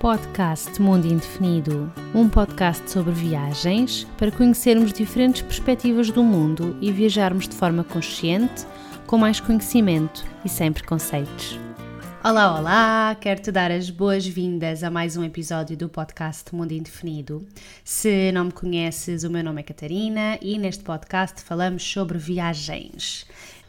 Podcast Mundo Indefinido, um podcast sobre viagens para conhecermos diferentes perspectivas do mundo e viajarmos de forma consciente, com mais conhecimento e sem preconceitos. Olá, olá! Quero te dar as boas-vindas a mais um episódio do podcast Mundo Indefinido. Se não me conheces, o meu nome é Catarina e neste podcast falamos sobre viagens.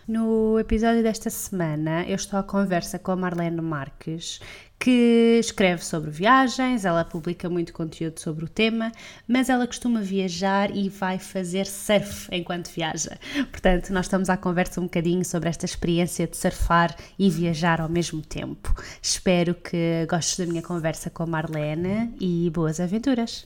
No episódio desta semana, eu estou à conversa com a Marlene Marques, que escreve sobre viagens, ela publica muito conteúdo sobre o tema, mas ela costuma viajar e vai fazer surf enquanto viaja. Portanto, nós estamos à conversa um bocadinho sobre esta experiência de surfar e viajar ao mesmo tempo. Espero que gostes da minha conversa com a Marlene e boas aventuras.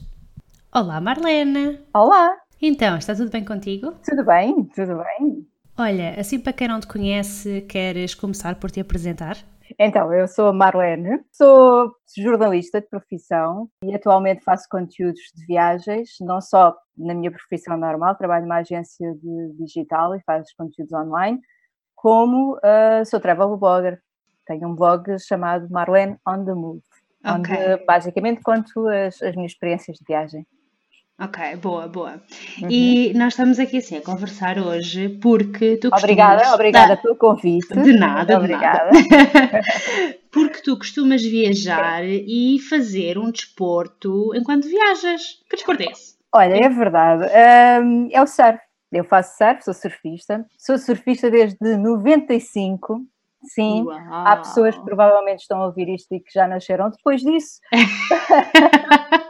Olá, Marlene! Olá! Então, está tudo bem contigo? Tudo bem, tudo bem. Olha, assim para quem não te conhece, queres começar por te apresentar? Então, eu sou a Marlene, sou jornalista de profissão e atualmente faço conteúdos de viagens, não só na minha profissão normal, trabalho numa agência de digital e faço conteúdos online, como uh, sou travel blogger. Tenho um blog chamado Marlene on the Move, okay. onde basicamente conto as, as minhas experiências de viagem. Ok, boa, boa. Uhum. E nós estamos aqui assim a conversar hoje porque tu Obrigada, costumas... obrigada pelo convite. De nada, de obrigada. Nada. porque tu costumas viajar e fazer um desporto enquanto viajas. Que desporto é esse? Olha, é verdade. Um, é o surf. Eu faço surf, sou surfista. Sou surfista desde 95. Sim, Uau. há pessoas que provavelmente estão a ouvir isto e que já nasceram depois disso.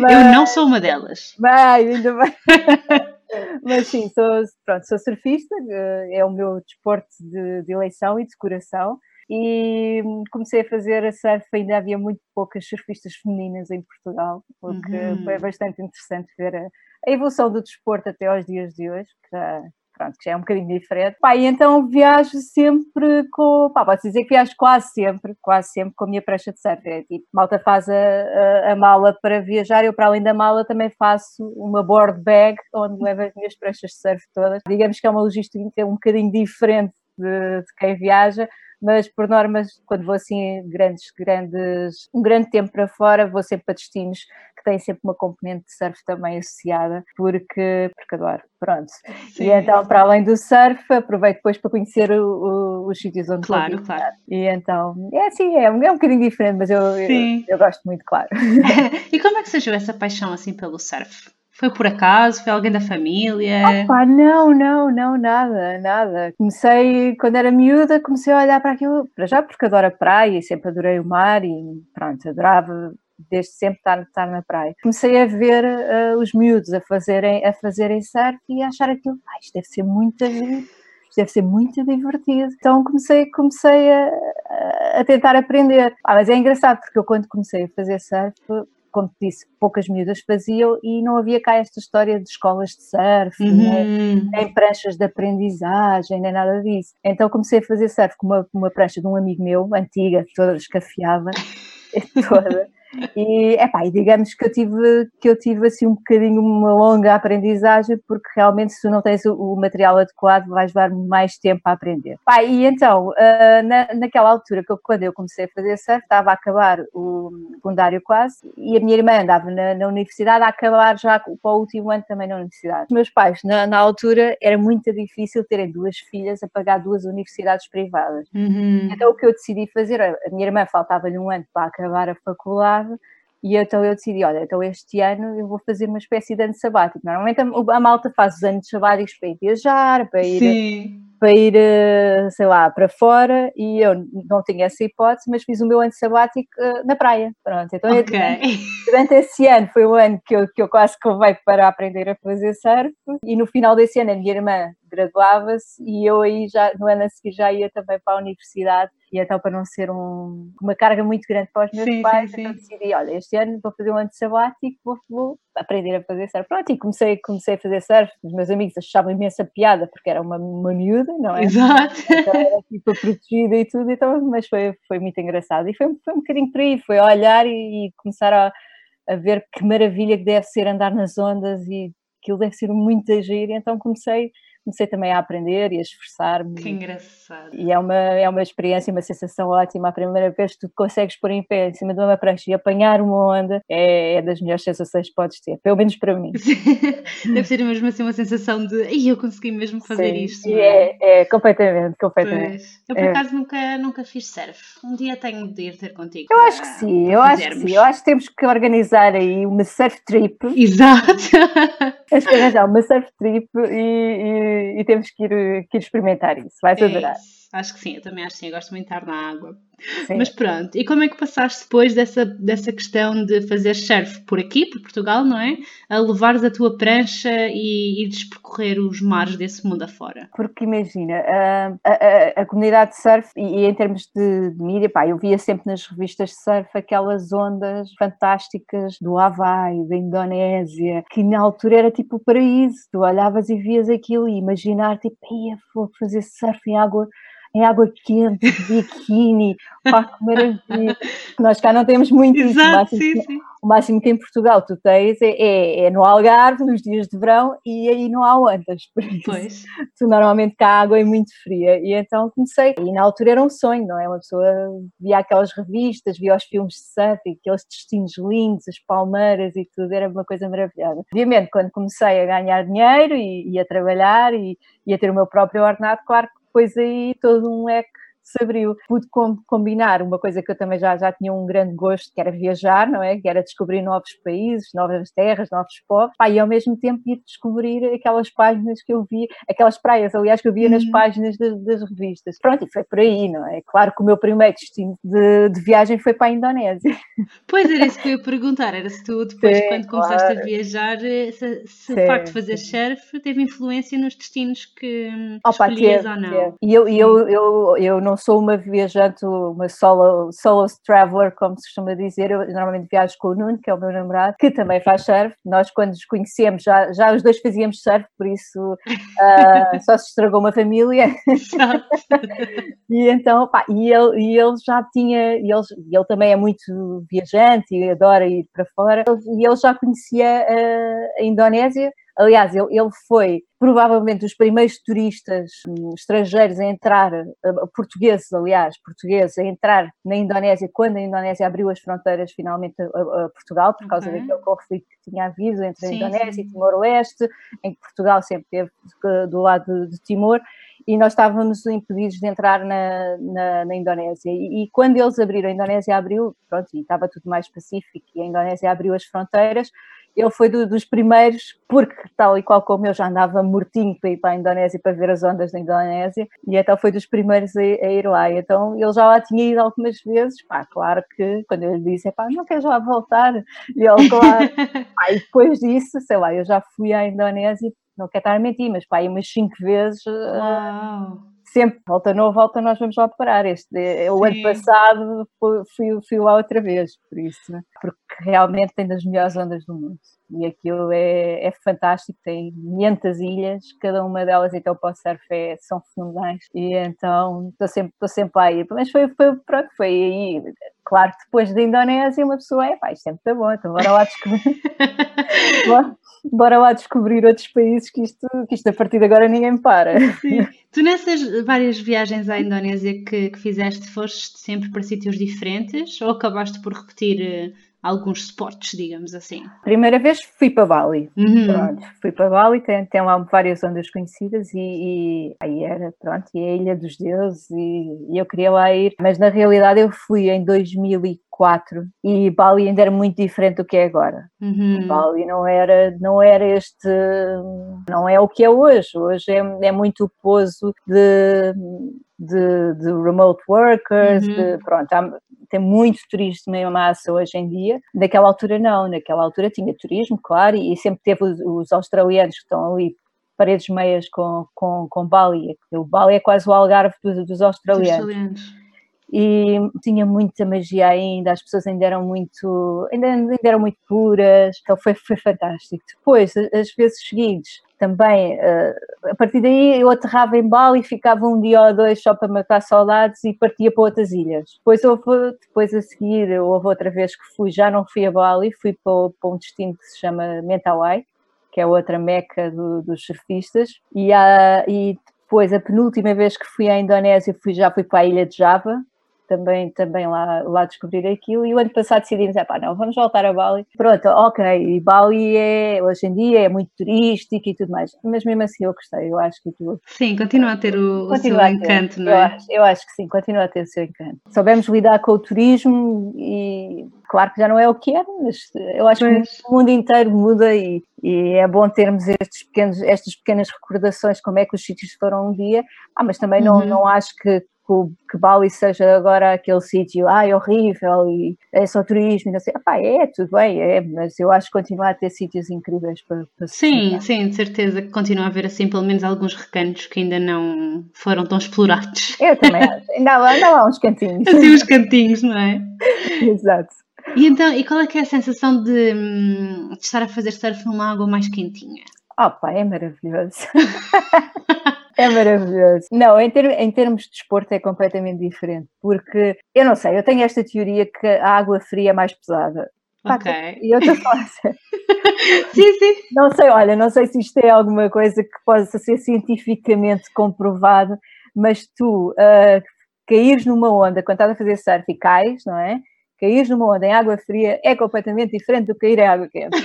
Mas... Eu não sou uma delas. Bem, ainda bem. Mas sim, sou, pronto, sou surfista, eh, é o meu desporto de, de eleição e de coração. E comecei a fazer a surf, ainda havia muito poucas surfistas femininas em Portugal, o que uhum. foi bastante interessante ver a, a, evolução do desporto até aos dias de hoje, que já, pronto, que já é um bocadinho diferente. Pá, e então viajo sempre com, pá, posso dizer que viajo quase sempre, quase sempre com a minha prancha de surf. É tipo, malta faz a, a, a, mala para viajar, eu para além da mala também faço uma board bag onde levo as minhas pranchas de surf todas. Digamos que é uma logística um bocadinho diferente de, de quem viaja, mas por normas, quando vou assim grandes, grandes, um grande tempo para fora, vou sempre para destinos têm sempre uma componente de surf também associada, porque, porque adoro, pronto. Sim. E então, para além do surf, aproveito depois para conhecer o, o, os sítios onde claro, Claro, E então, é assim, é, é um bocadinho diferente, mas eu, eu, eu gosto muito, claro. e como é que surgiu essa paixão assim pelo surf? Foi por acaso? Foi alguém da família? Opa, não, não, não, nada, nada. Comecei, quando era miúda, comecei a olhar para aquilo, para já porque adoro a praia e sempre adorei o mar e pronto, adorava desde sempre estar, estar na praia. Comecei a ver uh, os miúdos a fazerem, a fazerem surf e a achar aquilo, ah, isto deve ser muito deve ser muito divertido. Então comecei, comecei a, a tentar aprender. Ah, mas é engraçado porque eu quando comecei a fazer surf como disse, poucas miúdas faziam e não havia cá esta história de escolas de surf, uhum. nem, nem, pranchas de aprendizagem, nem nada disso. Então comecei a fazer surf com uma, uma prancha de um amigo meu, antiga, toda escafiada, toda. E, epá, e digamos que eu tive que eu tive assim um bocadinho uma longa aprendizagem porque realmente se tu não tens o, material adequado vais levar mais tempo a aprender. Pá, e então, uh, na, naquela altura que eu, quando eu comecei a fazer surf, estava a acabar o secundário quase e a minha irmã andava na, na universidade a acabar já para o último ano também na universidade. Os meus pais, na, na, altura, era muito difícil terem duas filhas a pagar duas universidades privadas. Uhum. Então o que eu decidi fazer, a minha irmã faltava-lhe um ano para acabar a faculdade e então eu decidi, olha, então este ano eu vou fazer uma espécie de ano sabático. Normalmente a, a malta faz os anos sabáticos para ir viajar, para ir, Sim. para ir, eh, sei lá, para fora, e eu não tinha essa hipótese, mas fiz o meu ano sabático uh, na praia. Pronto, então okay. durante, durante, esse ano foi o ano que eu, que eu quase que levei para aprender a fazer surf, e no final desse ano a minha irmã graduava-se e eu aí já, no ano a seguir já ia também para a universidade e então para não ser um, uma carga muito grande para os meus sim, pais, sim, sim. então decidi, olha, este ano vou fazer um ano de sabático, vou, vou aprender a fazer surf. Pronto, e comecei, comecei a fazer surf, os meus amigos achavam imensa piada porque era uma, uma miúda, não é? Exato. Então era tipo protegida e tudo, então, mas foi, foi muito engraçado e foi, foi um bocadinho por aí, foi olhar e, e começar a, a ver que maravilha que deve ser andar nas ondas e aquilo deve ser muito agir, então comecei comecei também a aprender e a esforçar-me. Que engraçado. E é uma, é uma experiência, uma sensação ótima. A primeira vez que tu consegues pôr em pé em cima de uma prancha e apanhar uma onda é, é das melhores sensações que podes ter, pelo menos para mim. Deve ser mesmo assim uma sensação de Ai, eu consegui mesmo fazer Sim, isto. É? é? É, completamente, completamente. Pois. Eu por é. acaso nunca, nunca fiz surf. Um dia tenho de ir ter contigo. Eu acho que sim, eu acho que sim. Eu acho que temos que organizar aí uma surf trip. Exato. Acho que uma surf trip e, e, e temos que ir, que ir experimentar isso. Vais é adorar. Isso. Acho que sim, eu também acho que sim, eu gosto muito de estar na água. Sim. Mas pronto, e como é que passaste depois dessa, dessa questão de fazer surf por aqui, por Portugal, não é? A levares a tua prancha e ires percorrer os mares desse mundo afora? Porque imagina, a, a, a comunidade de surf, e, e em termos de, de, mídia, pá, eu via sempre nas revistas de surf aquelas ondas fantásticas do Havaí, da Indonésia, que na altura era tipo o paraíso. Tu olhavas e vias aquilo e imaginar, tipo, ia vou fazer surf em água em água quente, de biquíni, pá, que maravilha. Nós cá não temos muito Exato, isso. O máximo, sim, sim. o máximo que em Portugal tu tens é, é, é, no Algarve, nos dias de verão, e aí não há ondas. Por isso, pois. Tu normalmente cá a água é muito fria. E então comecei. E na altura era um sonho, não é? Uma pessoa via aquelas revistas, via os filmes de surf, aqueles destinos lindos, as palmeiras e tudo, era uma coisa maravilhosa. Obviamente, quando comecei a ganhar dinheiro e, e a trabalhar e, e a ter o meu próprio ordenado, claro que depois aí todo um leque se abriu. Pude combinar uma coisa que eu também já, já tinha um grande gosto, que era viajar, não é? Que era descobrir novos países, novas terras, novos povos, Pá, e ao mesmo tempo ir descobrir aquelas páginas que eu vi, aquelas praias, aliás, que eu via uhum. nas páginas das, das, revistas. Pronto, e foi por aí, não é? Claro que o meu primeiro destino de, de viagem foi para a Indonésia. Pois era isso que eu ia perguntar, era se tu depois, Sim, quando começaste claro. a viajar, se, se o facto de fazer surf teve influência nos destinos que Opa, escolhias teve, ou não. Teve. E eu, eu, eu, eu não não sou uma viajante, uma solo, solo traveler, como se costuma dizer. Eu normalmente viajo com o Nuno, que é o meu namorado, que também faz surf. Nós, quando nos conhecemos, já, já os dois fazíamos surf, por isso uh, só se estragou uma família. e então, pá, e ele, e ele já tinha, e ele, ele também é muito viajante e adora ir para fora, e ele já conhecia a, a Indonésia Aliás, ele, ele foi provavelmente dos primeiros turistas hum, estrangeiros a entrar, portugueses, aliás, portugueses, a entrar na Indonésia quando a Indonésia abriu as fronteiras finalmente a, a Portugal, por causa okay. daquele conflito que tinha havido entre a Indonésia sim. e Timor-Leste, em que Portugal sempre esteve do lado de, de Timor e nós estávamos impedidos de entrar na, na, na Indonésia. E, e, quando eles abriram, a Indonésia abriu, pronto, e estava tudo mais pacífico, e a Indonésia abriu as fronteiras, ele foi do, dos primeiros, porque tal e qual como eu já andava mortinho para ir para a Indonésia para ver as ondas da Indonésia, e então foi dos primeiros a, a ir lá. Então ele já lá tinha ido algumas vezes, pá, claro que quando eu lhe disse, pá, não queres lá voltar? E ele, claro, pá, e depois disso, sei lá, eu já fui à Indonésia, não quero estar a mentir, mas pá, umas cinco vezes. Uau sempre, volta não, volta, nós vamos lá parar. Este, Sim. o ano passado fui, fui lá outra vez, por isso, né? porque realmente tem das melhores ondas do mundo. E aquilo é, é fantástico, tem 500 ilhas, cada uma delas então para o surf é, são fenomenais. E então estou sempre, estou sempre a ir. Mas foi, foi, pronto, foi aí. Claro que depois da Indonésia uma pessoa é, pá, isto sempre está bom, então bora lá descobrir. bora, lá descobrir outros países que isto, que isto a partir de agora ninguém para. Sim. Tu nessas várias viagens à Indonésia que, que fizeste, foste sempre para sítios diferentes ou acabaste por repetir eh, alguns spots, digamos assim? Primeira vez fui para Bali. Uhum. Pronto, fui para Bali, tem, tem lá várias ondas conhecidas e, e, aí era, pronto, e a Ilha dos Deuses e, e, eu queria lá ir, mas na realidade eu fui em 2004 e Bali ainda era muito diferente do que é agora. Uhum. Bali não era, não era este, não é o que é hoje. Hoje é, é muito o pozo de de, de, remote workers, uhum. de, pronto, há, tem muito turismo em massa hoje em dia. Naquela altura não, naquela altura tinha turismo, claro, e sempre teve os, os australianos que estão ali paredes meias com, com, com Bali. O Bali é quase o algarve dos, dos australianos. australianos. E tinha muita magia ainda, as pessoas ainda eram muito, ainda, ainda eram muito puras, então foi, foi fantástico. Depois, as vezes seguintes, também, uh, a partir daí eu aterrava em Bali e ficava um dia ou dois só para matar saudades e partia para outras ilhas. Depois, houve, depois a seguir, houve outra vez que fui, já não fui a Bali, fui para, para um destino que se chama Mentawai, que é outra meca do, dos surfistas, e, há, e depois a penúltima vez que fui à Indonésia fui, já fui para a ilha de Java, também, também lá, lá descobrir aquilo. E o ano passado decidimos, é pá, não, vamos voltar a Bali. Pronto, ok, e Bali é, hoje em dia é muito turístico e tudo mais, mas mesmo assim eu gostei, eu acho que tudo. Sim, continua a ter o, o seu encanto, não é? Eu acho, eu acho que sim, continua a ter o seu encanto. Soubemos lidar com o turismo e claro que já não é o que era, mas eu acho pois. que o mundo inteiro muda e, e, é bom termos estes pequenos, estas pequenas recordações, como é que os sítios foram um dia, ah, mas também não, uhum. não acho que que Bali seja agora aquele sítio, ai, é horrível, e é só turismo, e não sei, ah, é, tudo bem, é, mas eu acho que continua a ter sítios incríveis para, para Sim, sim, de certeza que continua a haver assim pelo menos alguns recantos que ainda não foram tão explorados. Eu também acho, ainda há, ainda há uns cantinhos. Assim uns cantinhos, não é? Exato. E então, e qual é que é a sensação de, hum, de estar a fazer surf numa água mais quentinha? Oh pá, é maravilhoso. É maravilhoso. Não, em, ter, em, termos de desporto é completamente diferente, porque eu não sei, eu tenho esta teoria que a água fria é mais pesada. Ok. E eu estou a falar Sim, sim. Não sei, olha, não sei se isto é alguma coisa que possa ser cientificamente comprovado, mas tu uh, caíres numa onda quando estás a fazer surf e cais, não é? Cair numa onda em água fria é completamente diferente do cair em água quente.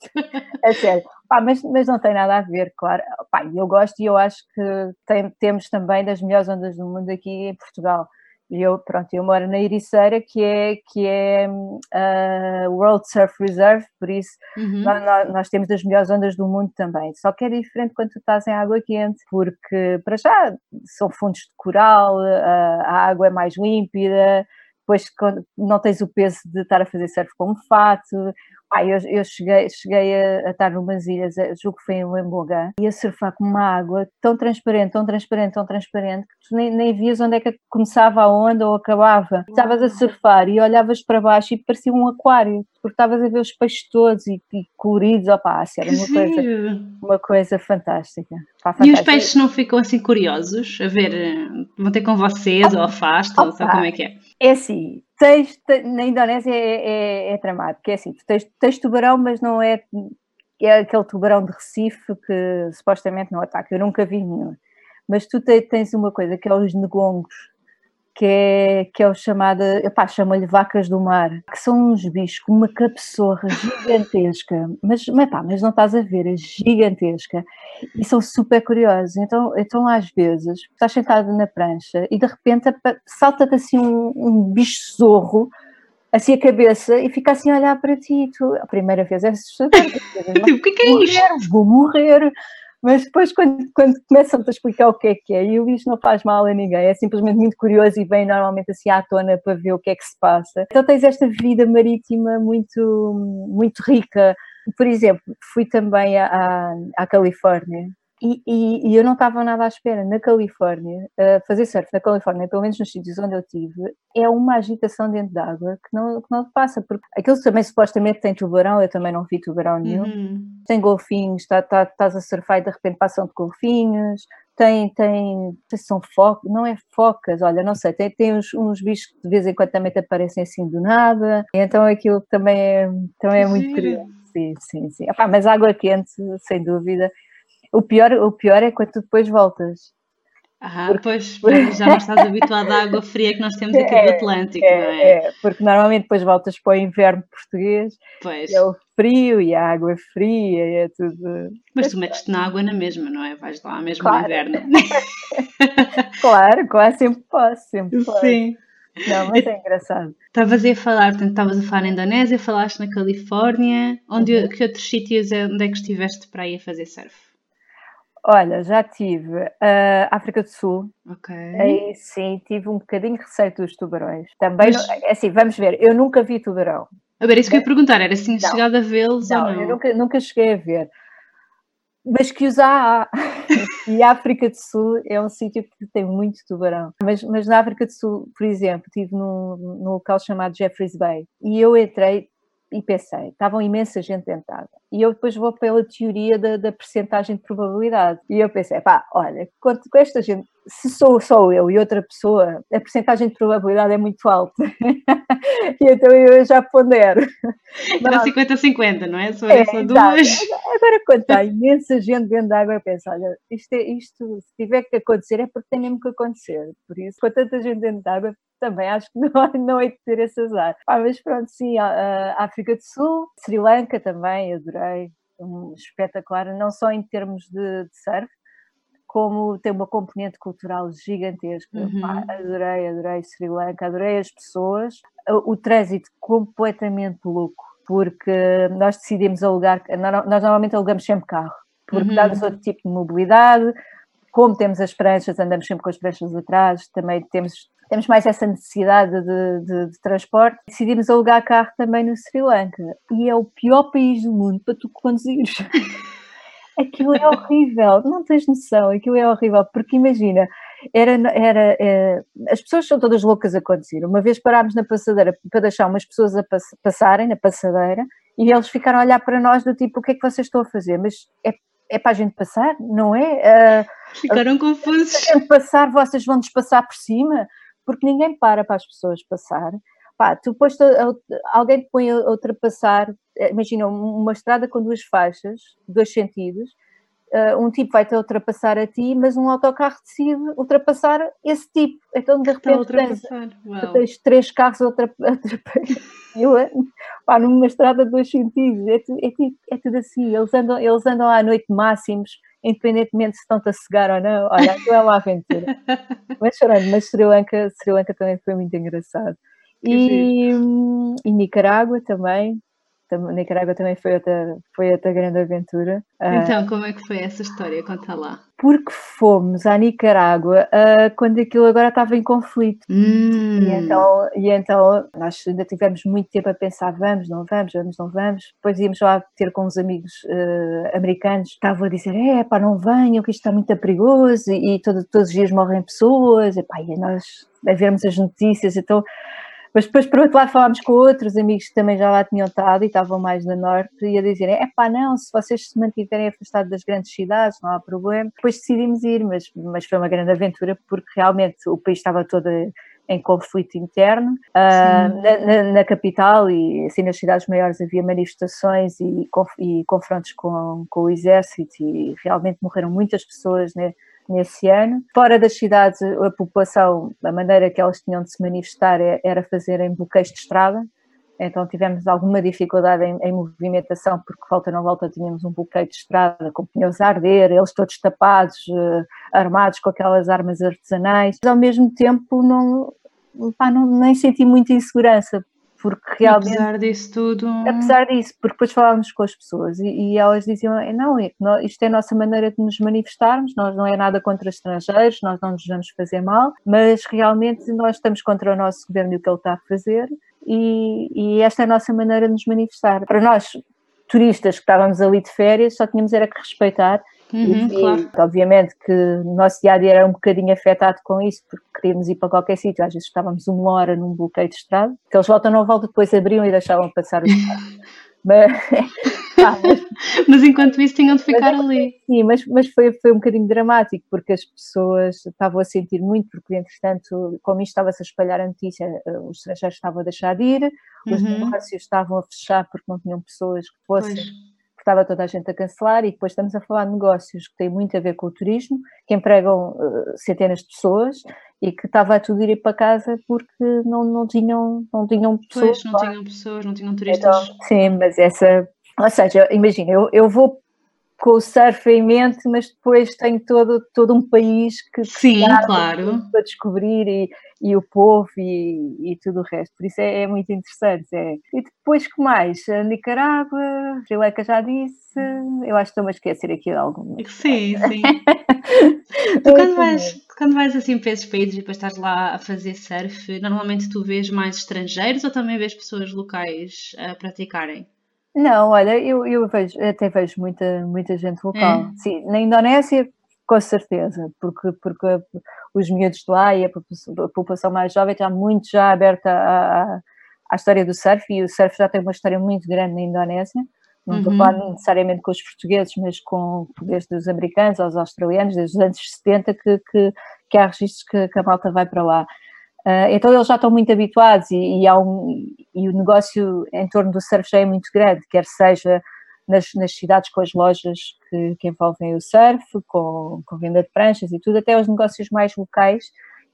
é sério. Pá, mas, mas não tem nada a ver, claro. Pá, eu gosto e eu acho que tem, temos também das melhores ondas do mundo aqui em Portugal. E eu, pronto, eu moro na Ericeira, que é, que é uh, World Surf Reserve, por isso uhum. nós, nós, temos das melhores ondas do mundo também. Só que é diferente quando tu estás em água quente, porque para já são fundos de coral, a, a água é mais límpida, depois não tens o peso de estar a fazer surf com um fato, ah, eu, eu cheguei, cheguei a, a, estar numas ilhas, julgo que foi em Lemboga, e a surfar com uma água tão transparente, tão transparente, tão transparente, que tu nem, nem vias onde é que começava a onda ou acabava. Estavas a surfar e olhavas para baixo e parecia um aquário, porque estavas a ver os peixes todos e, e coloridos, opá, assim, era uma coisa, uma coisa fantástica. Pá, fantástica. E os peixes não ficam assim curiosos a ver, eh, vão ter com vocês ou afastam, sabe como é que é? É assim, tens, na Indonésia é, é, é porque é assim, tu tens, tens tubarão, mas não é, é aquele tubarão de Recife que supostamente não ataca, eu nunca vi nenhum. Mas tu tens uma coisa que é os negongos, que é, que é o chamado, epá, chama-lhe vacas do mar, que são uns bichos com uma cabeçorra gigantesca, mas, mas, pá, mas não estás a ver, é gigantesca, e são super curiosos. Então, então às vezes, estás sentado na prancha e de repente salta-te assim um, um bicho zorro, assim a cabeça e fica assim a olhar para ti. Tu, a primeira vez é assustador. Tipo, o que é, é isto? Vou morrer. Mas depois, quando, quando começam-te a explicar o que é que é, e o bicho não faz mal a ninguém, é simplesmente muito curioso e vem normalmente assim à tona para ver o que é que se passa. Então tens esta vida marítima muito, muito rica. Por exemplo, fui também à, à Califórnia e, e, e, eu não estava nada à espera. Na Califórnia, uh, fazer surf na Califórnia, pelo menos nos sítios onde eu tive, é uma agitação dentro d'água que não, que não passa. Porque aquilo também supostamente tem tubarão, eu também não vi tubarão nenhum. Uhum. Tem golfinhos, tá, tá, estás a surfar e de repente passam de golfinhos. Tem, tem, são focas, não é focas, olha, não sei, tem, tem uns, uns bichos que de vez em quando também te aparecem assim do nada. Então aquilo também é, também é muito curioso. Sim, sim, sim. Epá, mas água quente, sem dúvida o pior, o pior é quando tu depois voltas. Ah, porque, pois, já não estás habituado à água fria que nós temos aqui é, do Atlântico, é, não é? É, porque normalmente depois voltas para o inverno português, pois. é o frio e a água fria, e é tudo. Mas tu metes-te na água na mesma, não é? Vais lá mesmo claro. no inverno. claro, claro, sempre posso, sempre posso. Sim. Não, mas é engraçado. Estavas a falar, portanto, estavas a falar na Indonésia, falaste na Califórnia, onde, uhum. que outros sítios é, onde é que estiveste para ir a fazer surf? Olha, já tive a uh, África do Sul. Ok. Aí sim, tive um bocadinho de receio dos tubarões. Também, Mas... não, é assim, vamos ver, eu nunca vi tubarão. A ver, isso que eu ia perguntar, era assim, chegado a vê-los ou não? eu nunca, nunca cheguei a ver. Mas que os há. e a África do Sul é um sítio que tem muito tubarão. Mas, mas na África do Sul, por exemplo, estive num, num local chamado Jeffreys Bay e eu entrei, e pensei, estavam imensa gente dentada. E eu depois vou pela teoria da, da percentagem de probabilidade. E eu pensei, pá, olha, com esta gente, se sou só eu e outra pessoa, a porcentagem de probabilidade é muito alta. e então eu já pondero. Era 50-50, não é? Só é, só duas. Agora, quando está imensa gente dentro da água, eu penso: olha, isto, é, isto, se tiver que acontecer, é porque tem mesmo que acontecer. Por isso, com tanta gente dentro da água, também acho que não, não é de ter esse azar. Ah, mas pronto, sim, a, a África do Sul, Sri Lanka também, adorei. Um espetacular, não só em termos de, de surf, como tem uma componente cultural gigantesca. Uhum. adorei, adorei Sri Lanka, adorei as pessoas. O, o trânsito completamente louco, porque nós decidimos alugar, nós normalmente alugamos sempre carro, porque uhum. dá-nos outro tipo de mobilidade. Como temos as pranchas, andamos sempre com as pranchas atrás, também temos, temos mais essa necessidade de, de, de transporte. Decidimos alugar carro também no Sri Lanka e é o pior país do mundo para tu conduzires. aquilo é horrível, não tens noção, aquilo é horrível, porque imagina, era, era, é, as pessoas são todas loucas a conduzir. Uma vez parámos na passadeira para deixar umas pessoas a pass passarem na passadeira e eles ficaram a olhar para nós do tipo, o que é que vocês estão a fazer? Mas é, é para a gente passar, não é? Uh, ficaram confusos. Se a gente passar, vocês vão-nos passar por cima, porque ninguém para para as pessoas passar. Pá, tu depois alguém te põe a ultrapassar, imagina uma estrada com duas faixas, dois sentidos, uh, um tipo vai-te ultrapassar a ti, mas um autocarro decide ultrapassar esse tipo. Então de repente tens, tens, três carros a ultrapassar. pá, numa estrada de dois sentidos, é, tu, é, tudo, é tudo assim, eles andam, eles andam à noite máximos, independentemente se estão-te a cegar ou não, olha, aquilo é uma aventura. mas chorando, mas Sri Lanka, Sri Lanka também foi muito engraçado. E, e, Nicarágua também. Nicarágua também foi outra, foi outra grande aventura. Então, uh, como é que foi essa história? Conta lá. Porque fomos à Nicarágua uh, quando aquilo agora estava em conflito. Hum. E, então, e então nós ainda tivemos muito tempo a pensar: vamos, não vamos, vamos, não vamos. Depois íamos lá ter com uns amigos uh, americanos, estavam a dizer: é pá, não venham, que isto está muito perigoso e, e todo, todos os dias morrem pessoas. E, pá, e nós a vermos as notícias, então mas depois, por outro lado, falámos com outros amigos que também já lá tinham estado e estavam mais no norte e a dizerem: é pá, não, se vocês se mantiverem afastados das grandes cidades, não há problema. Depois decidimos ir, mas, mas foi uma grande aventura porque realmente o país estava todo em conflito interno. Uh, na, na, na, capital e assim nas cidades maiores havia manifestações e, e confrontos com, com o exército e realmente morreram muitas pessoas né, nesse ano. Fora das cidades, a população, a maneira que elas tinham de se manifestar é, era fazerem bloqueios de estrada, então tivemos alguma dificuldade em, em, movimentação, porque volta não volta tínhamos um bloqueio de estrada com pneus a arder, eles todos tapados, uh, armados com aquelas armas artesanais, mas ao mesmo tempo não, pá, não nem senti muita insegurança, porque realmente. Apesar disso tudo. Apesar disso, porque depois falávamos com as pessoas e, e elas diziam: não, isto é a nossa maneira de nos manifestarmos, nós não é nada contra estrangeiros, nós não nos vamos fazer mal, mas realmente nós estamos contra o nosso governo e o que ele está a fazer. E, e esta é a nossa maneira de nos manifestar. Para nós, turistas que estávamos ali de férias, só tínhamos era que respeitar Uhum, e, claro. Obviamente que o nosso dia a dia era um bocadinho afetado com isso, porque queríamos ir para qualquer sítio, às vezes estávamos uma hora num bloqueio de estrada, que eles voltam não voltam, depois abriam e deixavam passar o carro. mas, mas, mas, enquanto isso tinham de ficar mas, ali. Sim, mas, mas foi, foi um bocadinho dramático, porque as pessoas estavam a sentir muito, porque entretanto, como isto estava-se a espalhar a notícia, eh, os estrangeiros estavam a deixar de ir, os uhum. negócios estavam a fechar porque não tinham pessoas que fossem. Pois estava toda a gente a cancelar e depois estamos a falar de negócios que têm muito a ver com o turismo, que empregam uh, centenas de pessoas e que estava a tudo ir para casa porque não, não, tinham, não tinham pessoas. Pois, não tinham pessoas, não tinham turistas. Então, sim, mas essa, ou seja, imagina, eu, eu vou com o surf em mente, mas depois tenho todo, todo um país que, Sim, claro. para descobrir e, e o povo e, e tudo o resto. Por isso é, é, muito interessante. É. E depois que mais? A Nicarágua, Sri Lanka já disse, eu acho que estou a esquecer aqui algum. Sim, sim. tu quando vais, quando vais assim para esses países e depois estás lá a fazer surf, normalmente tu vês mais estrangeiros ou também vês pessoas locais a praticarem? Não, olha, eu, eu vejo, até vejo muita, muita gente local. É. Sim, na Indonésia, com certeza, porque, porque os miúdos de lá e a população, mais jovem está muito já aberta à, à história do surf e o surf já tem uma história muito grande na Indonésia. Não estou uhum. a falar necessariamente com os portugueses, mas com desde os americanos aos australianos, desde os anos 70, que, que, que há registros que, que a malta vai para lá. Uh, então eles já estão muito habituados e, e, um, e o negócio em torno do surf já é muito grande, quer seja nas, nas cidades com as lojas que, que envolvem o surf, com, com venda de pranchas e tudo, até os negócios mais locais,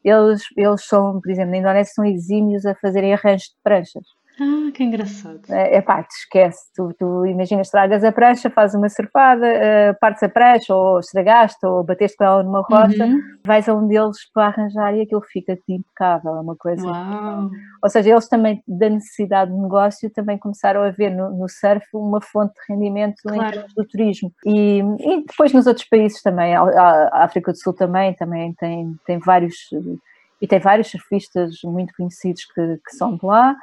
eles, eles são, por exemplo, na Indonésia são exímios a fazerem arranjos de pranchas. Ah, que engraçado. É, é pá, te esquece. Tu, tu imaginas, estragas a prancha, fazes uma surfada, uh, partes a prancha, ou estragaste, ou bateste com ela numa rocha, uhum. vais a um deles para arranjar e aquilo fica impecável. É uma coisa. Uau. Ou seja, eles também, da necessidade de negócio, também começaram a ver no, no surf uma fonte de rendimento claro. em termos do turismo. E, e depois nos outros países também, a, a África do Sul também, também tem, tem vários. E tem vários surfistas muito conhecidos que, que são de lá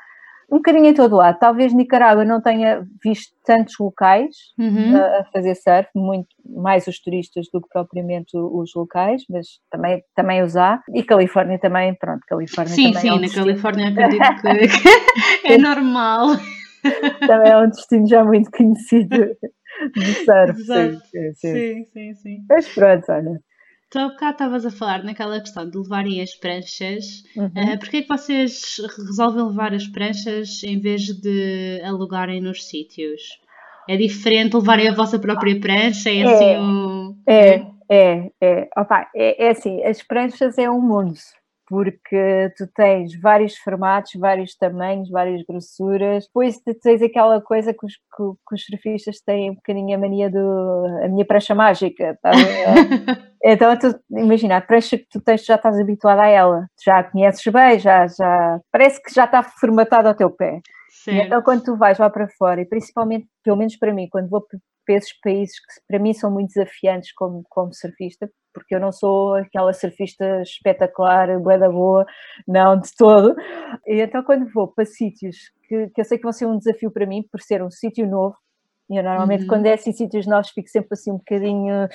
um bocadinho em todo lado. Talvez Nicarágua não tenha visto tantos locais uhum. a, a, fazer surf, muito mais os turistas do que propriamente os locais, mas também, também os há. E Califórnia também, pronto, Califórnia sim, também. Sim, é um na destino. Califórnia acredito que é normal. também é um destino já muito conhecido de surf. Sim, sim, sim. sim, sim. Mas pronto, olha. Tu há bocado estavas a falar naquela questão de levarem as pranchas. Uhum. Uh, Porquê é que vocês resolvem levar as pranchas em vez de alugarem nos sítios? É diferente levarem a vossa própria prancha? É, é assim um... É, é, é. Opa, é, é assim, as pranchas é um mundo porque tu tens vários formatos, vários tamanhos, várias grossuras, depois tens aquela coisa que os, que, que os surfistas têm um bocadinho a mania do a minha prancha mágica, tá? Então, tu, imagina, a prancha que tu tens, já estás habituada a ela, já a conheces bem, já, já parece que já está formatada ao teu pé. Então, quando tu vais lá para fora, e principalmente, pelo menos para mim, quando vou para esses países que para mim são muito desafiantes como, como surfista, porque eu não sou aquela surfista espetacular, boa da boa, não, de todo. E então, quando vou para sítios que, que eu sei que vão ser um desafio para mim, por ser um sítio novo, e eu normalmente, uhum. quando é assim sítios novos, fico sempre assim um bocadinho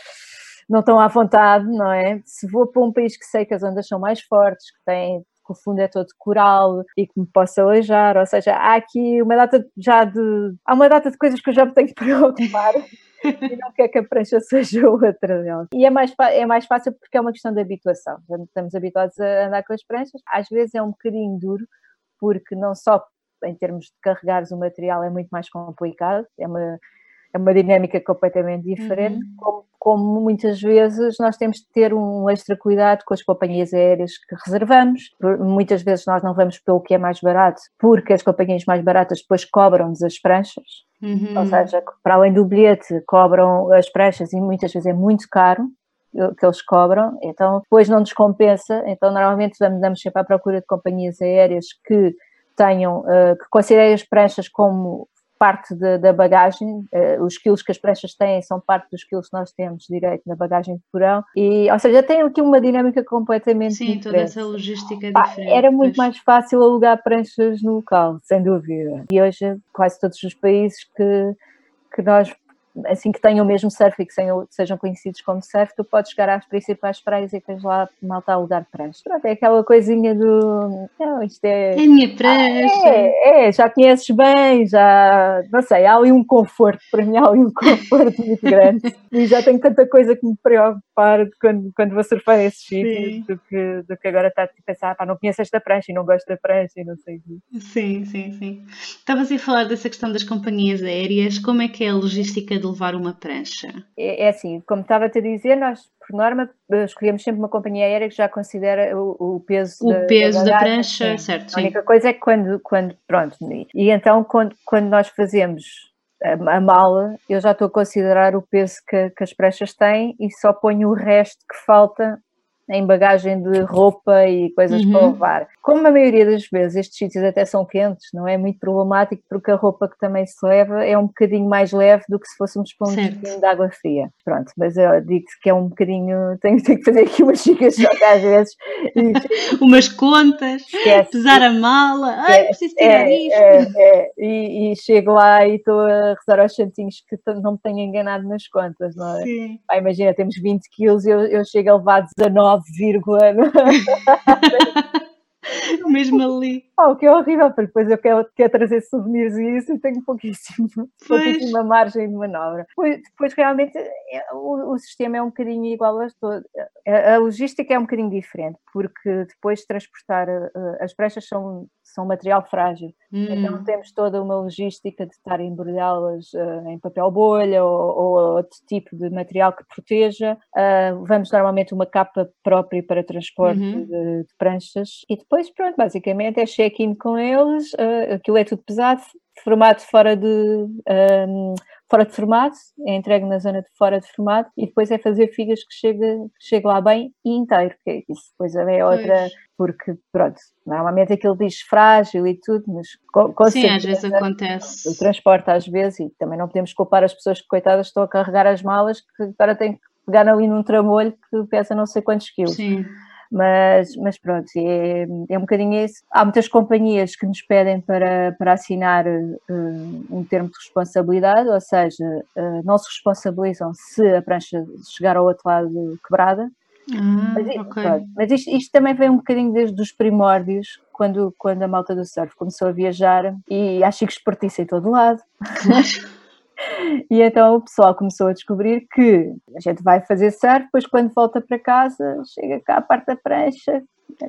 não estão à vontade, não é? Se vou para um país que sei que as ondas são mais fortes, que tem que o fundo é todo coral e que me possa aleijar, ou seja, há aqui uma data já de há uma data de coisas que eu já me tenho que preocupar e não quer que a prancha seja outra delas. E é mais, é mais fácil porque é uma questão de habituação. Estamos habituados a andar com as pranchas. Às vezes é um bocadinho duro, porque não só em termos de carregares o material é muito mais complicado, é uma, é uma dinâmica completamente diferente, uhum. como como muitas vezes nós temos de ter um extra cuidado com as companhias aéreas que reservamos. Muitas vezes nós não vamos pelo que é mais barato, porque as companhias mais baratas depois cobram-nos as pranchas. Uhum. Ou seja, para além do bilhete, cobram as pranchas e muitas vezes é muito caro que eles cobram, então depois não nos compensa, então normalmente damos sempre à procura de companhias aéreas que tenham, eh, que considerem as pranchas como parte de, da bagagem, uh, os quilos que as pranchas têm são parte dos quilos que nós temos direito na bagagem de porão, e, ou seja, tem aqui uma dinâmica completamente Sim, diferente. toda essa logística Pá, diferente. Era muito pois. mais fácil alugar pranchas no local, sem dúvida. E hoje, quase todos os países que, que nós assim que tenham o mesmo surf e que sejam conhecidos como surf, tu podes chegar às principais praias e tens lá malta a lugar prancha. Pronto, é aquela coisinha do. Não, isto é. É minha prancha. Ah, é, é, já conheces bem, já. Não sei, há ali um conforto, para mim há ali um conforto muito grande. e já tenho tanta coisa que me preocupar quando, quando vou surfar esses sítios do que, do que agora estar a pensar, pá, não conheço esta prancha e não gosto da prancha e não sei o Sim, sim, sim. Estavas a falar dessa questão das companhias aéreas, como é que é a logística de levar uma prancha? É, é assim, como estava a dizer, nós, por norma, escolhemos sempre uma companhia aérea que já considera o, o peso, o da, peso da, da prancha, sim. certo. A única coisa é que quando, quando pronto, e então quando, quando nós fazemos a, a mala, eu já estou a considerar o peso que, que as pranchas têm e só ponho o resto que falta em bagagem de roupa e coisas uhum. para levar. Como a maioria das vezes estes sítios até são quentes, não é muito problemático porque a roupa que também se leva é um bocadinho mais leve do que se fôssemos para um destino de água fria. Pronto, mas eu digo que é um bocadinho, tenho, tenho que fazer aqui umas chicas só às vezes. Umas contas, Esquece. pesar a mala, ai, é, preciso tirar é, isto. É, é. E, e, chego lá e estou a rezar aos santinhos que não me tenho enganado nas contas, não é? Sim. Ah, imagina, temos 20 quilos e eu, eu chego a levar 19 9, Mesmo ali. Oh, o que é horrível, porque depois eu quero, quero trazer souvenirs e isso e tenho pouquíssimo, pouquíssima margem de manobra. Depois, depois realmente é, o, o, sistema é um bocadinho igual a todos. A, a, logística é um bocadinho diferente, porque depois de transportar uh, as pranchas são, são material frágil. Hum. Então temos toda uma logística de estar a embrulhá-las uh, em papel bolha ou, ou, outro tipo de material que proteja. Uh, vamos normalmente uma capa própria para transporte uhum. de, de, pranchas e depois, pronto, basicamente é check-in com eles, uh, aquilo é tudo pesado, formato fora de um, fora de formato, é entregue na zona de fora de formato e depois é fazer figas que chegue, que chegue lá bem e inteiro, que é isso depois é outra, pois. porque pronto, normalmente aquilo diz frágil e tudo, mas com, com Sim, às vezes acontece. O transporte às vezes, e também não podemos culpar as pessoas que coitadas estão a carregar as malas que agora têm que pegar ali num tramolho que pesa não sei quantos quilos. Sim. Mas, mas pronto, é, é um bocadinho isso. Há muitas companhias que nos pedem para, para assinar uh, um termo de responsabilidade, ou seja, uh, não se responsabilizam se a prancha chegar ao outro lado quebrada. Ah, mas, okay. mas isto, isto, também vem um bocadinho desde os primórdios, quando, quando a malta do surf começou a viajar e acho que espertice em todo lado. E então o pessoal começou a descobrir que a gente vai fazer surf, depois quando volta para casa, chega cá a parte da prancha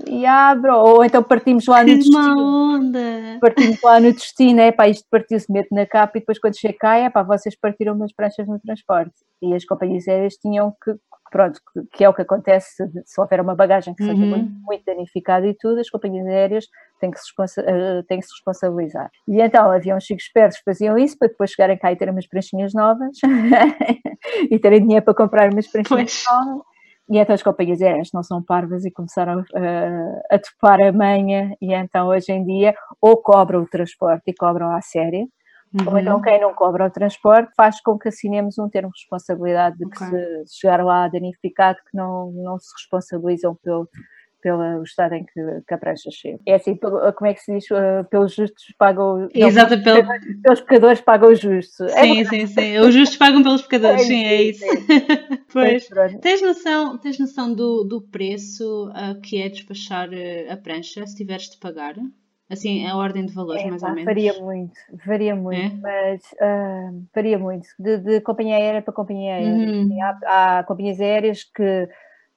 e abre, ou então partimos lá no destino. Onda. Partimos lá no destino, é pá, isto partiu-se, mete na capa e depois quando chega cá, é pá, vocês partiram umas pranchas no transporte. E as companhias aéreas tinham que pronto, que, é o que acontece se houver uma bagagem que seja uhum. muito, muito danificada e tudo, as companhias aéreas têm que, se uh, têm que se responsabilizar. E então havia uns chicos espertos que faziam isso para depois chegarem cá e terem umas pranchinhas novas e terem dinheiro para comprar umas pranchinhas novas. E então as companhias aéreas não são parvas e começaram uh, a topar a manha e então hoje em dia ou cobram o transporte e cobram à série, Uhum. Ou então quem não cobra o transporte faz com que assinemos um termo de responsabilidade de que okay. se chegar lá danificado que não, não se responsabilizam pelo, pelo estado em que, que a prancha chega. É assim, como é que se diz? Uh, pelos justos pagam... Exato, não, pelo... pelos pecadores pagam os justos. É sim, é sim, sim. Os justos pagam pelos pecadores, é, sim, é isso. pois. Tens noção, tens noção do, do preço uh, que é despachar uh, a prancha se tiveres de pagar? Assim, a ordem de valores, é, mais pá, ou menos. Varia muito, varia muito, é? mas uh, varia muito. De, de, companhia aérea para companhia aérea. Uhum. Há, há, companhias aéreas que,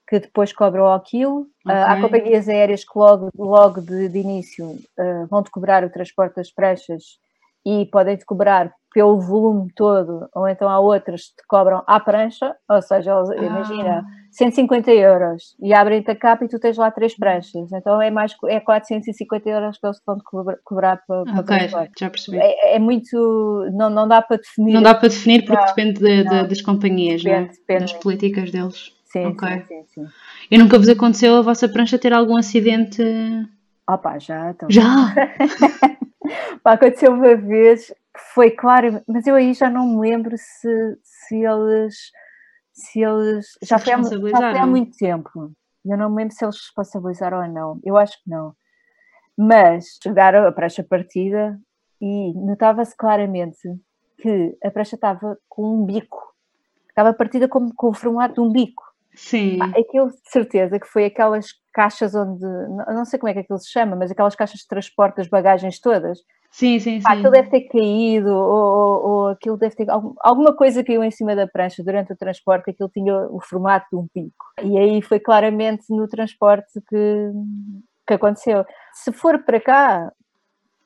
que depois cobram ao quilo, okay. uh, há companhias aéreas que logo, logo de, de início uh, vão-te cobrar o transporte das pranchas e podem-te cobrar pelo volume todo, ou então há outras que te cobram à prancha, ou seja, ah. imagina, 150 euros e abrem-te a capa e tu tens lá três pranchas, então é mais é 450 euros que eles vão te cobrar, para, para okay, já percebi. É, é, muito, não, não dá para definir. Não dá para definir porque não, depende de, de, das companhias, depende, né? depende. das políticas deles. Sim, okay. sim, sim, sim. E nunca vos aconteceu a vossa prancha ter algum acidente? Opa, já. Então. Já? Pá, aconteceu uma vez foi claro, mas eu aí já não me lembro se, se eles. Se eles. Se já, foi há, já foi há muito tempo. Eu não me lembro se eles responsabilizaram ou não. Eu acho que não. Mas chegaram a prancha partida e notava-se claramente que a prancha estava com um bico. Estava partida com, com o formato de um bico. Sim. Ah, aquilo de certeza que foi aquelas caixas onde, não sei como é que aquilo se chama, mas aquelas caixas de transporte das bagagens todas. Sim, sim, sim. Ah, aquilo deve ter caído, ou, ou, ou, aquilo deve ter. Alguma coisa caiu em cima da prancha durante o transporte, aquilo tinha o formato de um pico. E aí foi claramente no transporte que, que aconteceu. Se for para cá,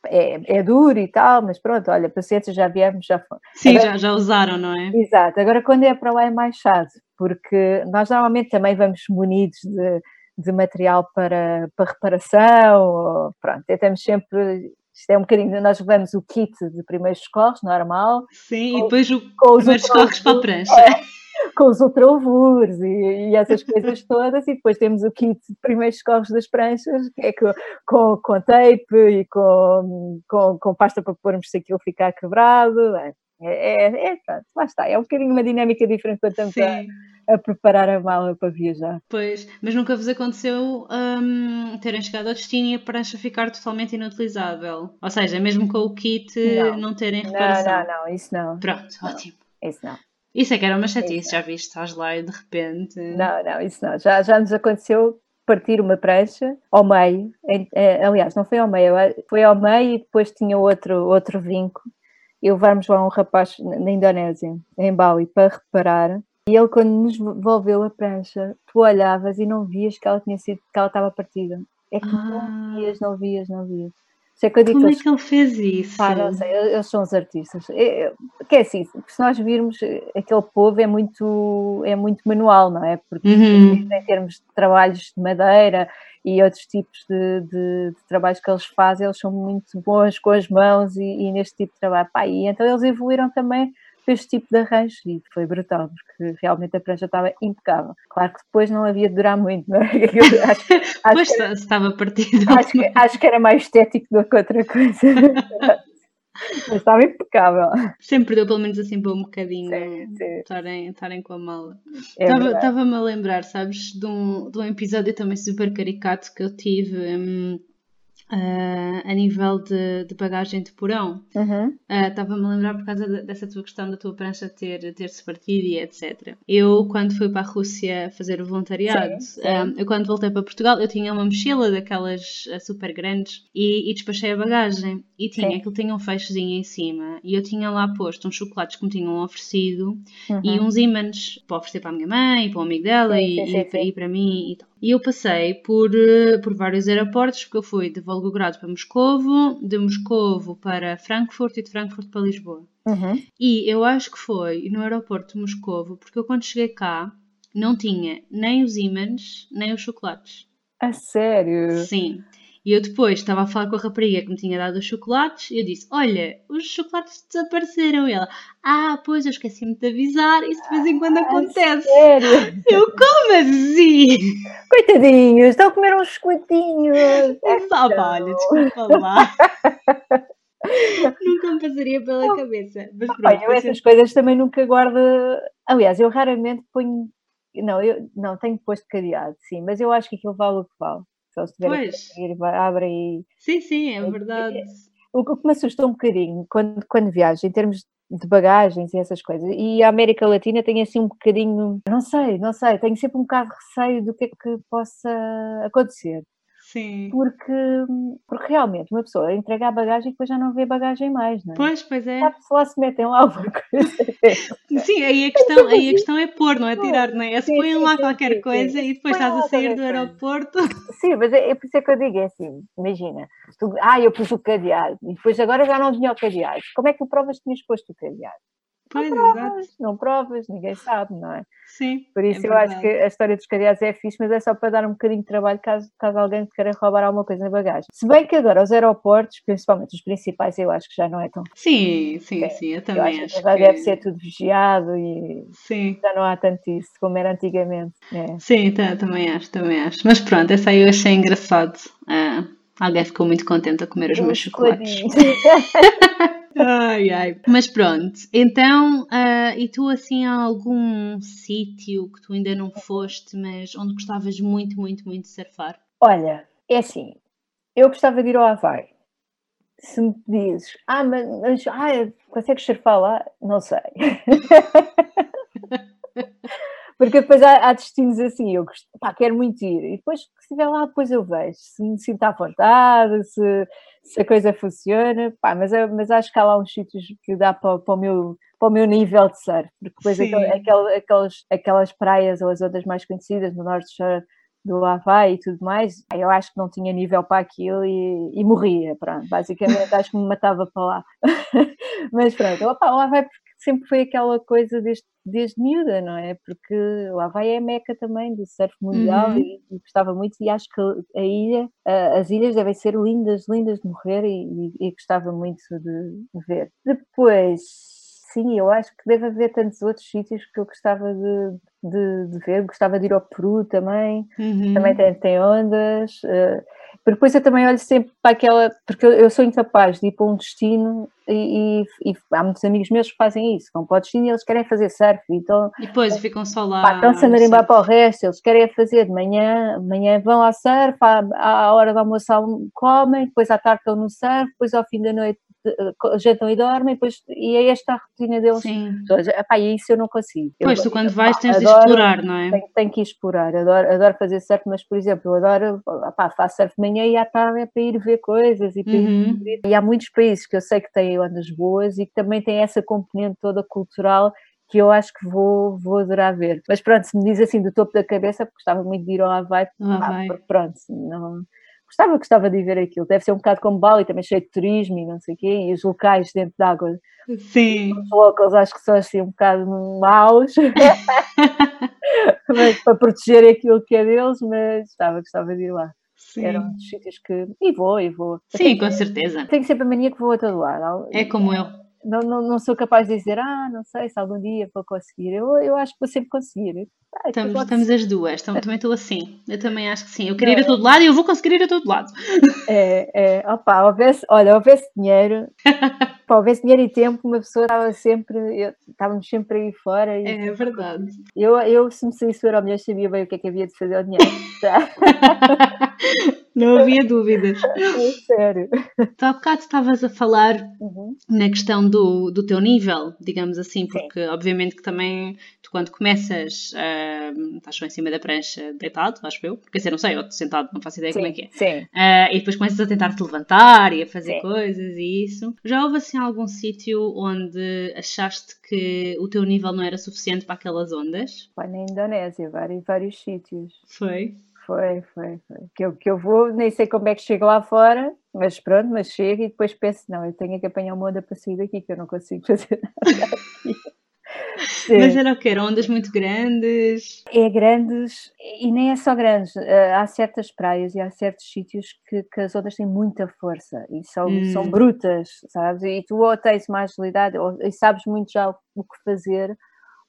é, é duro e tal, mas pronto, olha, paciência, já viemos, já foi. Sim, Agora, já, já usaram, não é? Exato. Agora, quando é para lá é mais chato, porque nós normalmente também vamos munidos de, de material para, para reparação, ou, pronto, temos sempre isto é um bocadinho, nós levamos o kit de primeiros socorros, normal. Sim, com, e depois o com primeiros socorros para a prancha. É, com os ultravulores e, e, essas coisas todas, e depois temos o kit de primeiros socorros das pranchas, que é com, com, com tape e com, com, com pasta para pormos se aquilo ficar quebrado. É, é, é, pronto, lá está. É um bocadinho uma dinâmica diferente quando estamos a, a, preparar a mala para viajar. Pois, mas nunca vos aconteceu um, terem chegado ao destino e a prancha ficar totalmente inutilizável? Ou seja, mesmo com o kit não, não terem reparação? Não, não, não, isso não. Pronto, não, ótimo. Isso não. Isso é que era uma chatice, já viste, estás lá e de repente. Não, não, isso não. Já, já nos aconteceu partir uma prancha ao meio, eh, aliás, não foi ao meio, foi ao meio e depois tinha outro, outro vinco. E levámos lá um rapaz na Indonésia, em Bali, para reparar. E ele, quando nos devolveu a prancha, tu olhavas e não vias que ela tinha sido, que ela estava partida. É que ah. não vias, não vias, não vias. É que Como é que ele fez isso? Ah, não sei, eles são os artistas. É, que é assim, se nós virmos, aquele povo é muito, é muito manual, não é? Porque uhum. em termos de trabalhos de madeira e outros tipos de, de, de, trabalhos que eles fazem, eles são muito bons com as mãos e, e neste tipo de trabalho. Pá, e então eles evoluíram também este tipo de arranjo e foi brutal, porque realmente a prancha estava impecável. Claro que depois não havia de durar muito, não é? Acho, acho pois era, estava partido. Acho que, acho que era mais estético do que outra coisa. Mas estava impecável. Sempre deu pelo menos assim para um bocadinho estarem, estarem com a mala. Estava-me a lembrar, sabes, de um, de um episódio também super caricato que eu tive. Hum, Uh, a nível de, de, bagagem de porão. Uhum. Estava-me uh, a lembrar por causa de, dessa tua questão da tua prancha ter, ter se partido e etc. Eu, quando fui para a Rússia fazer o voluntariado, sim, sim. Uh, eu quando voltei para Portugal, eu tinha uma mochila daquelas super grandes e, e, despachei a bagagem. E tinha, sim. aquilo tinha um fechozinho em cima e eu tinha lá posto uns chocolates que me tinham oferecido uhum. e uns ímãs para oferecer para a minha mãe, para o amigo dela e, e, e para mim e tal. E eu passei por, eh, por vários aeroportos, porque eu fui de Volgogrado para Moscovo, de Moscovo para Frankfurt e de Frankfurt para Lisboa. Uhum. E eu acho que foi no aeroporto de Moscovo, porque eu quando cheguei cá não tinha nem os ímãs, nem os chocolates. A sério? Sim. E eu depois estava a falar com a rapariga que me tinha dado os chocolates e eu disse: Olha, os chocolates desapareceram. E ela: Ah, pois eu esqueci-me de avisar. Isso de vez em quando acontece. Sério? Eu, como assim? Coitadinhos, estão a comer uns chocolatinhos. Só, olha, desculpa lá. nunca me passaria pela cabeça. Mas pronto, Olha, eu essas coisas também nunca guardo. Aliás, eu raramente ponho. Não, eu não tenho posto cadeado, sim, mas eu acho que aquilo vale o que vale. Se eles tiverem pois. a abre e. Sim, sim, é verdade. O que me assustou um bocadinho quando, quando viajo, em termos de bagagens e essas coisas. E a América Latina tem assim um bocadinho, não sei, não sei, tenho sempre um bocado de receio do que é que possa acontecer. Sim. Porque, porque realmente uma pessoa entrega a bagagem e depois já não vê bagagem mais, não é? Pois, pois é. Se lá se metem lá alguma coisa. Sim, aí a questão, aí a questão é pôr, não é tirar, não é? É se põem lá sim, qualquer coisa e depois Põe estás a sair do aeroporto. Sim, mas é, é por isso é que eu digo, é assim, imagina, tu, ah, eu pus o cadeado e depois agora já não vinha o cadeado. Como é que tu provas que tinhas posto o cadeado? Pois, não provas, exato. não provas, ninguém sabe, não é? Sim. Por isso é eu verdade. acho que a história dos cadeados é fixe, mas é só para dar um bocadinho de trabalho caso, caso alguém queira roubar alguma coisa na bagagem. Se bem que agora os aeroportos, principalmente os principais, eu acho que já não é tão. Sim, sim, é, sim, eu também eu acho, acho que deve ser tudo vigiado e sim. já não há tanto isso como era antigamente. É. Sim, tá, também acho, também acho. Mas pronto, essa aí eu achei engraçado. Ah, alguém ficou muito contente a comer os meus chocolates. Ai, ai. Mas pronto, então, uh, e tu assim há algum sítio que tu ainda não foste, mas onde gostavas muito, muito, muito de surfar? Olha, é assim, eu gostava de ir ao Havaí. Se me dizes, ah, mas, mas ah, consegues surfar lá? Não sei. Porque depois há, há, destinos assim, eu gosto, pá, quero muito ir, e depois, se estiver lá, depois eu vejo, se me sinto à vontade, se, se a coisa funciona, pá, mas, mas acho que há lá uns sítios que dá para, para, o, meu, para o meu nível de surf, porque depois aquel, aquelas, aquelas praias ou as outras mais conhecidas no norte do Havaí e tudo mais, eu acho que não tinha nível para aquilo e, e morria, pronto, basicamente acho que me matava para lá. mas pronto, opa, o Havaí sempre foi aquela coisa desde, desde miúda, não é? Porque o Havaí é meca também do surf mundial uhum. e, e, gostava muito e acho que a ilha, as ilhas devem ser lindas, lindas de morrer e, e, e gostava muito de ver. Depois, sim, eu acho que deve haver tantos outros sítios que eu gostava de, de, de ver. Gostava de ir ao Peru também, uhum. também tem, tem ondas. Uh, depois eu também olho sempre para aquela, porque eu sou incapaz de ir para um destino e, e, e há muitos amigos meus que fazem isso, vão para o destino e eles querem fazer surf. Então, e depois ficam só lá. Estão-se a marimbar para o resto, eles querem fazer de manhã, de manhã vão ao surf, à, à hora do almoço comem, depois à tarde estão no surf, depois ao fim da noite jantam e dormem, depois, e é esta a rotina deles. Sim. Todos. Epá, e isso eu não consigo. Pois, eu, tu quando vais tens adoro, de explorar, não é? Tenho, tenho, que explorar, adoro, adoro fazer surf, mas, por exemplo, eu adoro, epá, faço surf de manhã e à tarde é para ir ver coisas e, uhum. ir, e há muitos países que eu sei que têm ondas boas e que também têm essa componente toda cultural que eu acho que vou, vou adorar ver. Mas pronto, se me diz assim do topo da cabeça, porque gostava muito de ir ao Havaí, ah, pronto, não, gostava, gostava de ver aquilo. Deve ser um bocado como Bali, também cheio de turismo e não sei o quê, e os locais dentro d'água. Sim. Os locals acho que são assim um bocado maus. para proteger aquilo que é deles, mas gostava, gostava de ir lá. Sim. Eram dos sítios que. E vou, e vou. Sim, com certeza. Tenho sempre a mania que vou a todo lado. É como eu não, não, não, sou capaz de dizer, ah, não sei se algum dia vou conseguir. Eu, eu acho que vou sempre conseguir. Ah, estamos, estamos as duas, então, também estou assim. Eu também acho que sim. Eu queria ir a todo lado e eu vou conseguir ir a todo lado. É, é, opa, houvesse, olha, houvesse dinheiro, pá, houvesse dinheiro e tempo, uma pessoa estava sempre, eu, estávamos sempre aí fora. E, é verdade. Eu, eu, se me saísse o Euro Milhões, sabia bem o que é que havia de fazer o dinheiro. Tá? Não havia dúvidas. É sério. Tu há bocado estavas a falar uhum. na questão do, do teu nível, digamos assim, porque Sim. obviamente que também tu quando começas uh, estás só em cima da prancha deitado, acho eu, quer dizer, não sei, ou sentado, não faço ideia Sim. como é que é. Sim. Uh, e depois começas a tentar te levantar e a fazer Sim. coisas e isso. Já houve assim algum sítio onde achaste que o teu nível não era suficiente para aquelas ondas? Foi na Indonésia, vários, vários sítios. Foi? Foi, foi, foi. Que eu, que eu vou, nem sei como é que chego lá fora, mas pronto, mas chego e depois penso, não, eu tenho que apanhar uma onda para sair daqui, que eu não consigo fazer nada aqui. Mas era o que? Eram ondas muito grandes? É grandes e nem é só grandes. Eh, há certas praias e há certos sítios que, que as ondas têm muita força e são, hum. são brutas, sabes? E tu ou tens mais agilidade ou, e sabes muito já o, o que fazer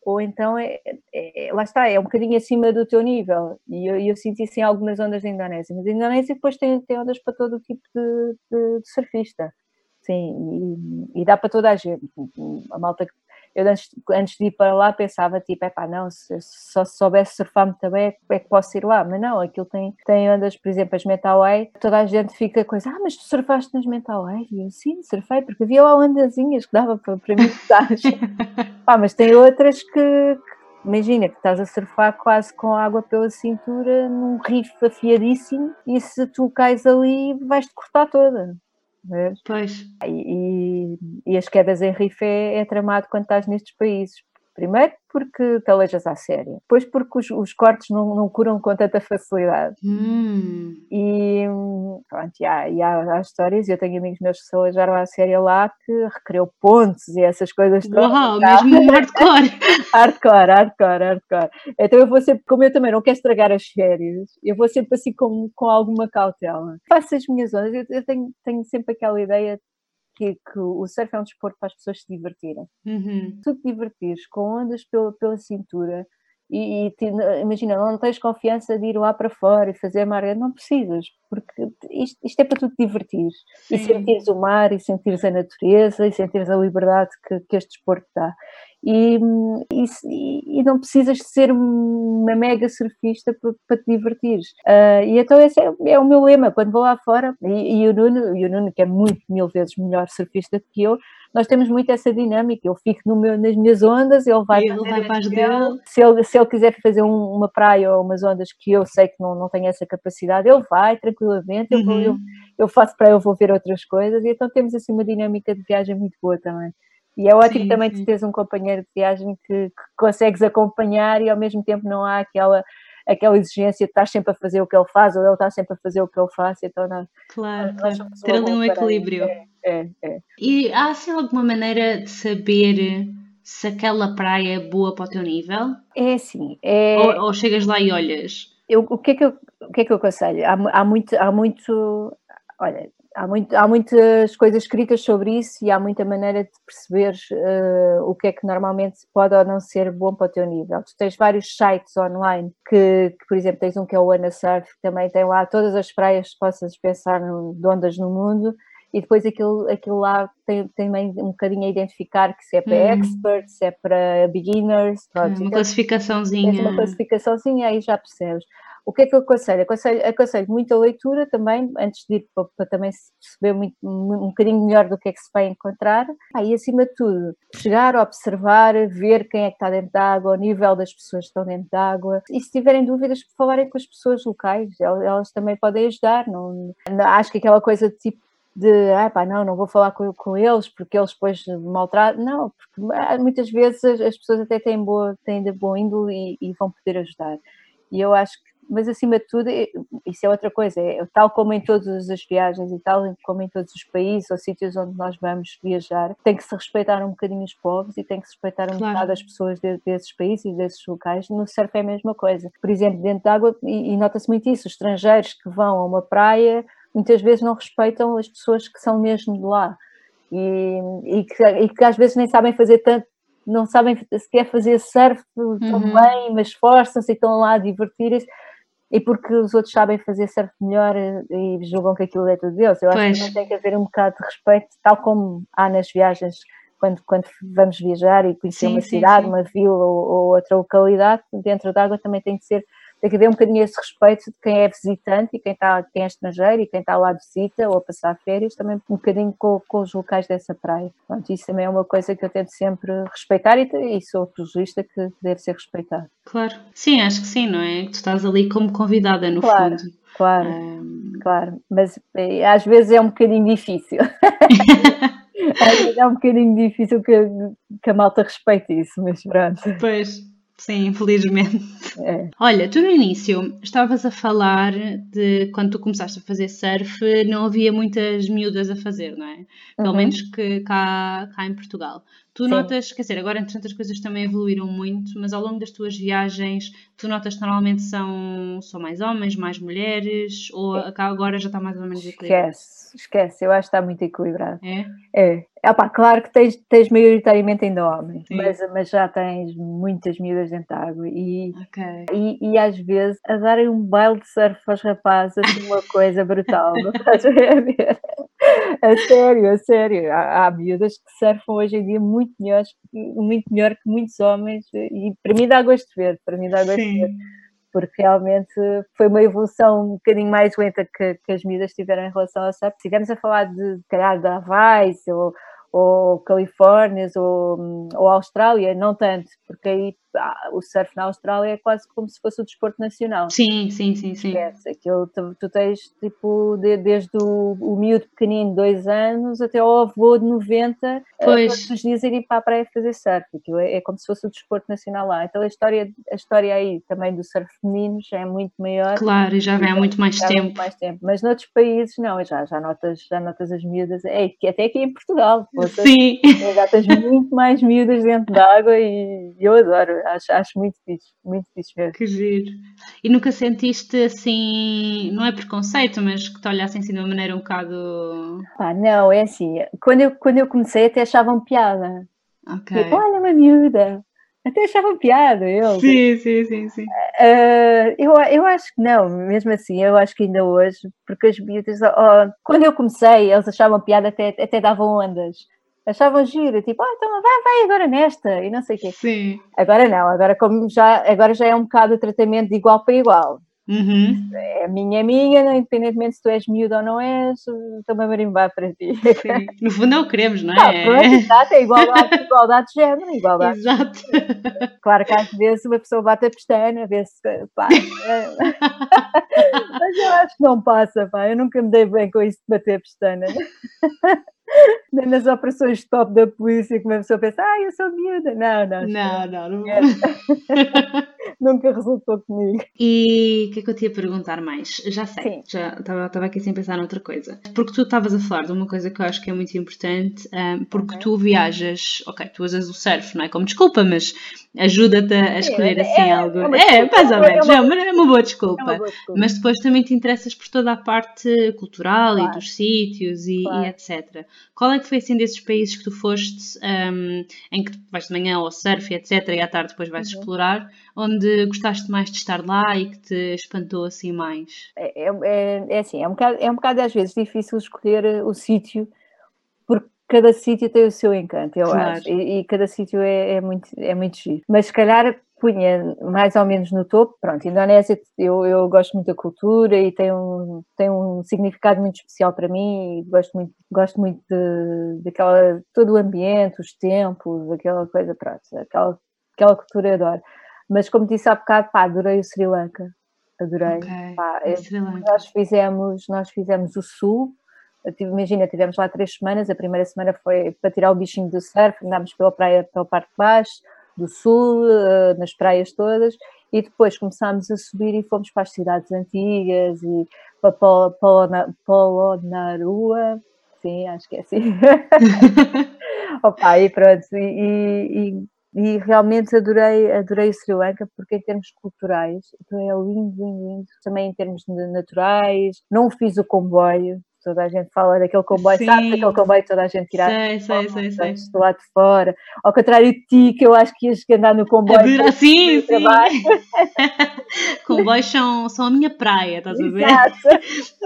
ou então é, é, lá está, é um bocadinho acima do teu nível. E eu, eu senti assim algumas ondas da Indonésia, mas a Indonésia depois tem, tem ondas para todo o tipo de, de, de surfista. Sim, e, e, dá para toda a gente. A malta eu antes, antes de ir para lá pensava tipo, é pá, não, se, se só soubesse surfar muito bem é, é que posso ir lá, mas não, aquilo tem, tem ondas, por exemplo, as Metaway, toda a gente fica coisa, ah, mas tu surfaste nas Metaway? E eu, sim, surfei, porque havia lá ondazinhas que dava para, para mim pá, mas tem outras que, que imagina que estás a surfar quase com água pela cintura num riff afiadíssimo e se tu cais ali vais-te cortar toda. Pois. E, e, e, as quedas em riff é, é tramado quando estás nestes países. Primeiro porque te aleijas à séria, depois porque os, os cortes não, não, curam com tanta facilidade. Hum. E pronto, e há, e há, há, histórias, eu tenho amigos meus que se aleijaram à séria lá que recriou pontos e essas coisas todas. Uau, mesmo hardcore! hardcore, hardcore, hardcore. Então eu vou sempre, como eu também não quero estragar as férias, eu vou sempre assim com, com alguma cautela. Faço as minhas ondas, eu, eu tenho, tenho sempre aquela ideia que, que, o surf é um desporto para as pessoas se divertirem. Uhum. Tu te divertires com ondas pela, pela cintura e, e te, imagina, não tens confiança de ir lá para fora e fazer mar, não precisas, porque isto, isto é para tu te divertires Sim. e sentires o mar e sentires a natureza e sentires a liberdade que, que este desporto dá e, e, e, não precisas de ser uma mega surfista para, para te divertires. Uh, e então esse é, é, o meu lema, quando vou lá fora, e, e, o Nuno, e o Nuno, que é muito, mil vezes melhor surfista que eu, nós temos muito essa dinâmica, eu fico meu, nas minhas ondas, ele vai, ele vai para as dele. Se ele, se ele quiser fazer um, uma praia ou umas ondas que eu sei que não, não tenho essa capacidade, ele vai tranquilamente, uhum. eu, eu, eu faço para eu vou ver outras coisas, e então temos assim uma dinâmica de viagem muito boa também. E é ótimo sim, também sim. teres um companheiro de viagem que, que, consegues acompanhar e ao mesmo tempo não há aquela, aquela exigência de estar sempre a fazer o que ele faz ou ele está sempre a fazer o que eu faço. Então, não, claro, nós, claro. ter ali um equilíbrio. É, é, é. E há assim alguma maneira de saber se aquela praia é boa para o teu nível? É assim. É... Ou, ou chegas lá e olhas? Eu, o, que é que eu, o que é que eu aconselho? Há, há, muito, há muito. Olha, há, muito, há muitas coisas escritas sobre isso e há muita maneira de perceber uh, o que é que normalmente pode ou não ser bom para o teu nível. Tu tens vários sites online que, que por exemplo, tens um que é o Ana Surf, que também tem lá todas as praias que possas pensar no, de ondas no mundo e depois aquilo, aquilo lá tem, tem também um bocadinho a identificar que se é para hum. experts, se é para beginners. Pronto, uma então, classificaçãozinha. Uma classificaçãozinha, aí já percebes. O que é que eu aconselho? Aconselho, aconselho muita leitura também, antes de ir para, para também se perceber muito, um bocadinho melhor do que é que se vai encontrar. Ah, e acima de tudo, chegar, observar, ver quem é que está dentro da água, o nível das pessoas que estão dentro da água. E se tiverem dúvidas, falarem com as pessoas locais, elas, também podem ajudar. Não, acho que aquela coisa de tipo de ah, pá, não, não vou falar com, com eles porque eles depois maltratam. Não, porque ah, muitas vezes as, as pessoas até têm, boa, têm de bom índole e, e, vão poder ajudar. E eu acho mas acima de tudo, isso é outra coisa, é, tal como em todas as viagens e tal como em todos os países ou sítios onde nós vamos viajar, tem que se respeitar um bocadinho os povos e tem que se respeitar um claro. bocado as pessoas de, desses países e desses locais. No surf é a mesma coisa. Por exemplo, dentro de água, e, e nota-se muito isso, os estrangeiros que vão a uma praia muitas vezes não respeitam as pessoas que são mesmo de lá e, e, que, e que às vezes nem sabem fazer tanto, não sabem sequer fazer surf tão uhum. bem, mas esforçam-se e estão lá a divertir-se e porque os outros sabem fazer surf melhor e julgam que aquilo é tudo deles. Eu acho pois. que não tem que haver um bocado de respeito, tal como há nas viagens quando, quando vamos viajar e conhecer sim, uma cidade, sim. uma vila ou, ou, outra localidade, dentro d'água também tem que ser tem que haver um bocadinho esse respeito de quem é visitante e quem, está, quem é estrangeiro e quem está lá de visita ou a passar férias, também um bocadinho com, com os locais dessa praia. Pronto, isso também é uma coisa que eu tento sempre respeitar e, e sou apologista que deve ser respeitado. Claro, sim, acho que sim, não é? Tu estás ali como convidada, no claro. fundo. Claro, um... claro, mas eh, às vezes é um bocadinho difícil. às vezes é um bocadinho difícil que, que a malta respeite isso, mas pronto. Pois, Sim, infelizmente. É. Olha, tu no início estavas a falar de quando tu começaste a fazer surf, não havia muitas miúdas a fazer, não é? Pelo uhum. menos que cá, cá em Portugal. Tu Sim. notas, quer dizer, agora entre as coisas também evoluíram muito, mas ao longo das tuas viagens, tu notas que normalmente são, são mais homens, mais mulheres, ou agora já está mais ou menos equilibrado? Esquece, esquece, eu acho que está muito equilibrado. É? É. Epá, claro que tens, tens maioritariamente ainda homens, mas, mas já tens muitas miúdas dentro da água e, okay. e, e, às vezes a darem um baile de surf aos rapazes, assim, uma coisa brutal, não estás a ver? A sério, a sério. Há, há miúdas que surfam hoje em dia muito melhor, muito melhor que muitos homens e para mim dá gosto de ver, para mim dá gosto Sim. de ver porque realmente foi uma evolução um bocadinho mais lenta que, que as miúdas tiveram em relação ao surf. Se estivermos a falar de, calhar, da ou, ou Califórnia ou, ou Austrália, não tanto, porque aí o surf na Austrália é quase como se fosse o desporto nacional. Sim, sim, sim, sim. Esquece. Aquilo, tu, tu tens tipo de, desde o, o miúdo pequenino de dois anos até ao avô de 90, pois. todos os dias irem para a praia fazer surf. Aquilo é, é, como se fosse o desporto nacional lá. Então a história, a história aí também do surf feminino já é muito maior. Claro, e já vem há muito mais tempo. Muito mais tempo. Mas noutros países não, já, já, notas, já notas as miúdas, é, até aqui em Portugal. Sim. Já tens muito mais miúdas dentro d'água e eu adoro acho, acho muito fixe, muito fixe mesmo. Que giro. E nunca sentiste assim, não é preconceito, mas que te olhassem assim de uma maneira um bocado. Pá, não, é assim, quando eu, quando eu comecei até achavam piada. Ok. Tipo, olha uma miúda. Até achavam piada, eu. Sim, sim, sim, sim. Uh, eu, eu acho que não, mesmo assim, eu acho que ainda hoje, porque as miúdas, oh, quando eu comecei, eles achavam piada, até, até davam ondas achavam giro, tipo, ah, então vai, vai agora nesta, e não sei o quê. Sim. Agora não, agora, como já, agora já é um bocado o tratamento de igual para igual. Uhum. É minha, é minha, independentemente se tu és miúdo ou não és, estou-me a marimbar para ti. Sim. No fundo não o queremos, não é? Não, exato, é igualdade, igualdade de género, igualdade. Exato. Claro que às vezes uma pessoa bate a pestana, vê se pá, mas eu acho que não passa, pá, eu nunca me dei bem com isso de bater a pestana nas operações top da polícia que uma pessoa pensa, ah, eu sou miúda. Não, não. Não, não, não. Nunca resultou comigo. E o que é que eu te ia perguntar mais? Já sei, Sim. já estava aqui sem pensar noutra coisa. Porque tu estavas a falar de uma coisa que eu acho que é muito importante, um, porque uhum. tu viajas, ok, tu usas o surf, não é como desculpa, mas ajuda-te a escolher é, assim é, algo. É, é, mais ou é menos, é uma, é uma, boa desculpa. Uma boa desculpa. Mas depois também te interessas por toda a parte cultural claro. e dos sítios e, claro. e, etc. Qual é que foi assim desses países que tu foste, um, em que vais de manhã ao surf, etc., e à tarde depois vais uhum. explorar, onde gostaste mais de estar lá e que te espantou assim mais? É, é, é assim, é um, bocado, é um bocado às vezes difícil escolher o sítio, porque cada sítio tem o seu encanto, eu claro. acho, e, e cada sítio é, é, muito, é muito giro. Mas se calhar punha mais ou menos no topo. Pronto, Indonésia, eu, eu gosto muito da cultura e tem um, tem um significado muito especial para mim e gosto muito, gosto muito de, daquela, todo o ambiente, os tempos, aquela coisa, pronto, aquela, aquela cultura eu adoro. Mas como disse há bocado, pá, adorei o Sri Lanka, adorei. Ok, Pá, eu- Sri Lanka. nós fizemos, nós fizemos o sul, imagina, tivemos lá três semanas, a primeira semana foi para tirar o bichinho do surf, andámos pela praia, pela parte de baixo, do sul, eh, nas praias todas, e depois começámos a subir e fomos para as cidades antigas e para Polo- Polona- Polonarua, sim, acho que é assim. Opa, e pronto, e, e- e realmente adorei, adorei o Sri Lanka porque em termos culturais então é lindo, lindo, lindo. Também em termos de naturais, não fiz o comboio, toda a gente fala daquele comboio, sabes Sim. aquele comboio que toda a gente tira Sei, sei, sei, sei. Portanto, do lado de fora. Ao contrário de ti, que eu acho que ias andar no comboio. Sim, sim. Comboios são, são a minha praia, estás a ver? Exato,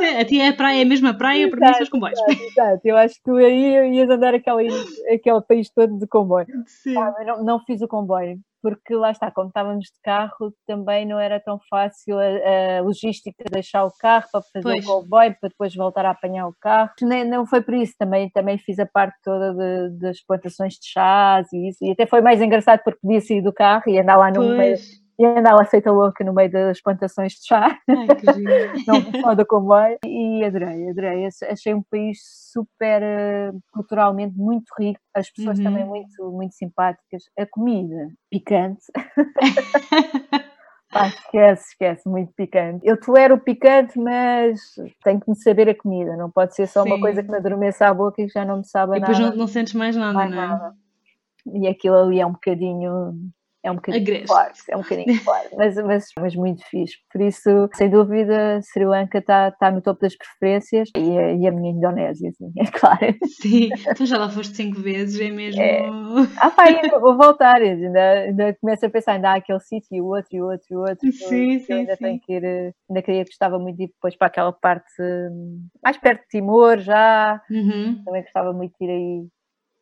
A ti é a praia, é a mesma praia, para mim são os comboios. exato, exato. Eu acho que tu aí ias andar aquele, aquele país todo de comboio. Sim. Ah, não, não fiz o comboio, porque lá está, como estávamos de carro, também não era tão fácil a, a logística de deixar o carro para fazer Pois. o comboio, para depois voltar a apanhar o carro. Nem, não foi por isso, também, também fiz a parte toda de- das plantações de chás e isso, e até foi mais engraçado porque podia sair do carro e andar lá no meio, Pois. E andar lá feita louca no meio das plantações de chá, Ai, que não só do comboio, e adorei, adorei. Ach- Achei um país super eh, culturalmente muito rico, as pessoas Uhum. também muito, muito simpáticas, a comida picante. Pá, esquece, esquece, muito picante. Eu tolero o picante, mas tenho que me saber a comida, não pode ser só uma Sim. coisa que me adormeça a boca e já não me sabe a E depois nada. não, não sentes mais nada, mais não é? nada. E aquilo ali é um bocadinho. É um bocadinho Agreste. forte, é um bocadinho forte, mas, mas, mas muito fixe. Por isso, sem dúvida, Sri Lanka está tá no topo das preferências e a, e a minha Indonésia, assim, é claro. Sim, tu já lá foste cinco vezes, é mesmo. É. Ah, pá, ainda vou voltar, ainda, ainda começo a pensar, ainda há aquele sítio e o outro e o outro e o outro. Sim, sim, ainda sim. tenho que ir, ainda queria, gostava muito de ir depois para aquela parte hum, mais perto de Timor já, Uhum, também gostava muito de ir aí,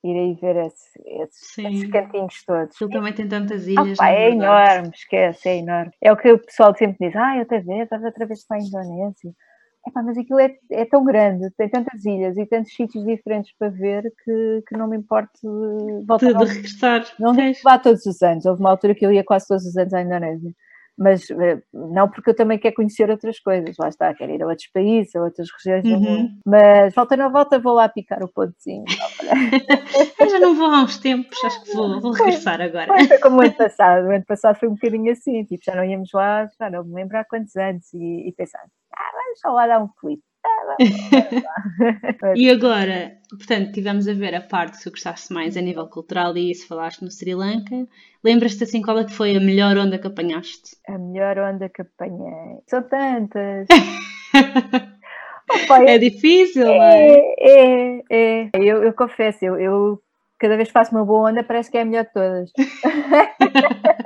ir aí ver esse- esses, Sim. esses cantinhos todos. Aquilo também tem tantas Ah, ilhas. pá, na é verdade. enorme, esquece, é enorme. É o que o pessoal sempre diz, ah, eu até ver, estás outra vez para a Indonésia. Epá, mas aquilo é, é tão grande, tem tantas ilhas e tantos sítios diferentes para ver que, que não me importa eh, voltar De, de regressar. não digo que vá todos os anos, houve uma altura que eu ia quase todos os anos à Indonésia, mas eh, não porque eu também quero conhecer outras coisas, lá está, quero ir a outros países, a outras regiões do Uhum. mundo, mas volta na volta vou lá picar o pontozinho. Eu já não vou há uns tempos, acho que vou, vou regressar agora. Foi, foi como o ano passado, o ano passado foi um bocadinho assim, tipo, já não íamos lá, já não me lembro há quantos anos, e, e pensar, ah, vamos só lá dar um clipe. E agora, portanto, tivemos a ver a parte que tu gostaste mais a nível cultural e isso falaste no Sri Lanka. Lembras-te assim qual é que foi a melhor onda que apanhaste? A melhor onda que apanhei. São tantas. Opa, É difícil, não é? É, é, é. Eu, eu confesso, eu, eu cada vez que faço uma boa onda parece que é a melhor de todas.